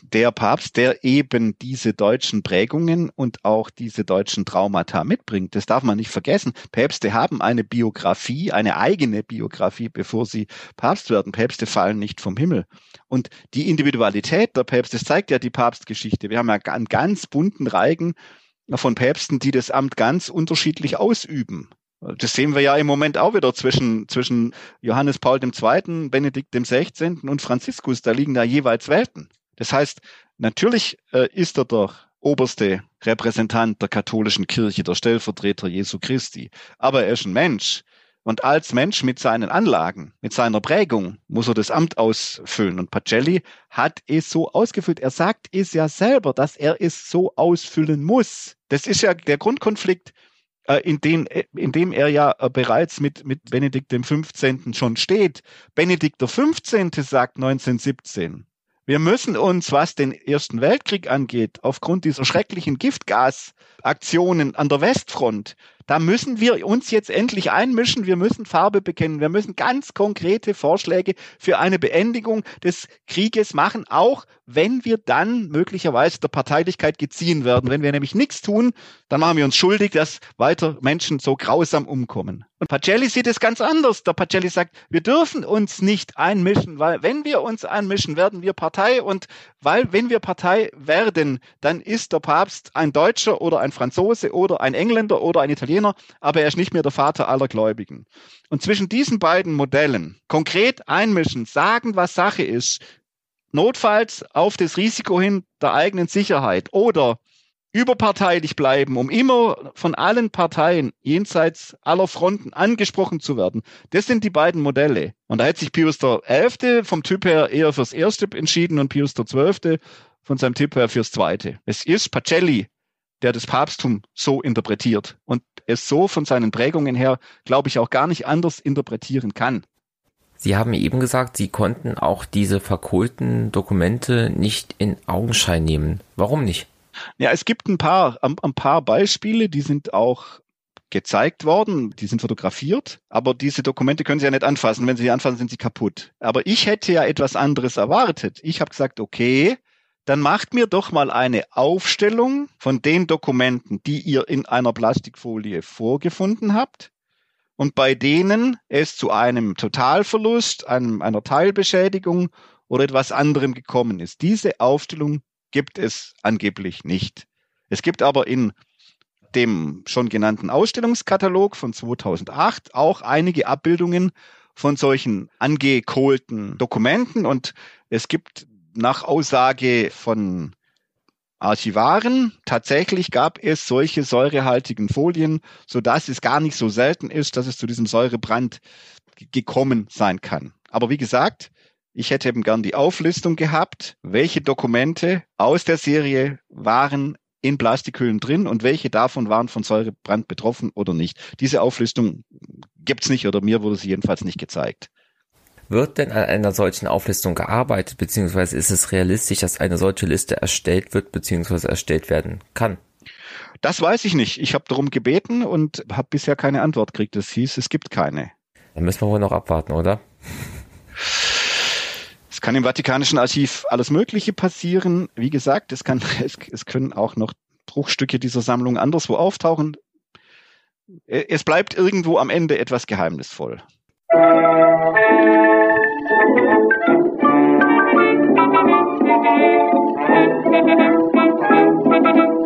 der Papst, der eben diese deutschen Prägungen und auch diese deutschen Traumata mitbringt. Das darf man nicht vergessen. Päpste haben eine Biografie, eine eigene Biografie, bevor sie Papst werden. Päpste fallen nicht vom Himmel. Und die Individualität der Päpste, das zeigt ja die Papstgeschichte. Wir haben ja einen ganz bunten Reigen von Päpsten, die das Amt ganz unterschiedlich ausüben. Das sehen wir ja im Moment auch wieder zwischen, zwischen Johannes Paul II., Benedikt XVI. und Franziskus. Da liegen da jeweils Welten. Das heißt, natürlich äh, ist er der oberste Repräsentant der katholischen Kirche, der Stellvertreter Jesu Christi. Aber er ist ein Mensch. Und als Mensch mit seinen Anlagen, mit seiner Prägung, muss er das Amt ausfüllen. Und Pacelli hat es so ausgefüllt. Er sagt es ja selber, dass er es so ausfüllen muss. Das ist ja der Grundkonflikt, äh, in, den, in dem er ja äh, bereits mit, mit Benedikt dem 15. schon steht. Benedikt der 15. sagt 1917, wir müssen uns, was den Ersten Weltkrieg angeht, aufgrund dieser schrecklichen Giftgasaktionen an der Westfront, da müssen wir uns jetzt endlich einmischen. Wir müssen Farbe bekennen. Wir müssen ganz konkrete Vorschläge für eine Beendigung des Krieges machen, auch wenn wir dann möglicherweise der Parteilichkeit geziehen werden. Wenn wir nämlich nichts tun, dann machen wir uns schuldig, dass weiter Menschen so grausam umkommen. Und Pacelli sieht es ganz anders. Der Pacelli sagt, wir dürfen uns nicht einmischen, weil wenn wir uns einmischen, werden wir Partei und weil wenn wir Partei werden, dann ist der Papst ein Deutscher oder ein Franzose oder ein Engländer oder ein Italiener, aber er ist nicht mehr der Vater aller Gläubigen. Und zwischen diesen beiden Modellen konkret einmischen, sagen, was Sache ist, notfalls auf das Risiko hin der eigenen Sicherheit oder überparteilich bleiben, um immer von allen Parteien jenseits aller Fronten angesprochen zu werden. Das sind die beiden Modelle. Und da hat sich Pius XI. vom Typ her eher fürs Erste entschieden und Pius XII. von seinem Typ her fürs Zweite. Es ist Pacelli, der das Papsttum so interpretiert und es so von seinen Prägungen her, glaube ich, auch gar nicht anders interpretieren kann. Sie haben eben gesagt, Sie konnten auch diese verkohlten Dokumente nicht in Augenschein nehmen. Warum nicht? Ja, es gibt ein paar, ein, ein paar Beispiele, die sind auch gezeigt worden, die sind fotografiert, aber diese Dokumente können Sie ja nicht anfassen. Wenn Sie die anfassen, sind sie kaputt. Aber ich hätte ja etwas anderes erwartet. Ich habe gesagt, okay, dann macht mir doch mal eine Aufstellung von den Dokumenten, die ihr in einer Plastikfolie vorgefunden habt und bei denen es zu einem Totalverlust, einem, einer Teilbeschädigung oder etwas anderem gekommen ist. Diese Aufstellung gibt es angeblich nicht. Es gibt aber in dem schon genannten Ausstellungskatalog von 2008 auch einige Abbildungen von solchen angekohlten Dokumenten und es gibt nach Aussage von Archivaren tatsächlich gab es solche säurehaltigen Folien, so dass es gar nicht so selten ist, dass es zu diesem Säurebrand gekommen sein kann. Aber wie gesagt, ich hätte eben gern die Auflistung gehabt, welche Dokumente aus der Serie waren in Plastikhüllen drin und welche davon waren von Säurebrand betroffen oder nicht. Diese Auflistung gibt's nicht oder mir wurde sie jedenfalls nicht gezeigt. Wird denn an einer solchen Auflistung gearbeitet, beziehungsweise ist es realistisch, dass eine solche Liste erstellt wird, beziehungsweise erstellt werden kann? Das weiß ich nicht. Ich habe darum gebeten und habe bisher keine Antwort gekriegt. Es hieß, es gibt keine. Dann müssen wir wohl noch abwarten, oder? Es kann im Vatikanischen Archiv alles Mögliche passieren. Wie gesagt, es, kann, [LAUGHS] es, es können auch noch Bruchstücke dieser Sammlung anderswo auftauchen. Es bleibt irgendwo am Ende etwas geheimnisvoll. Musik Thank you.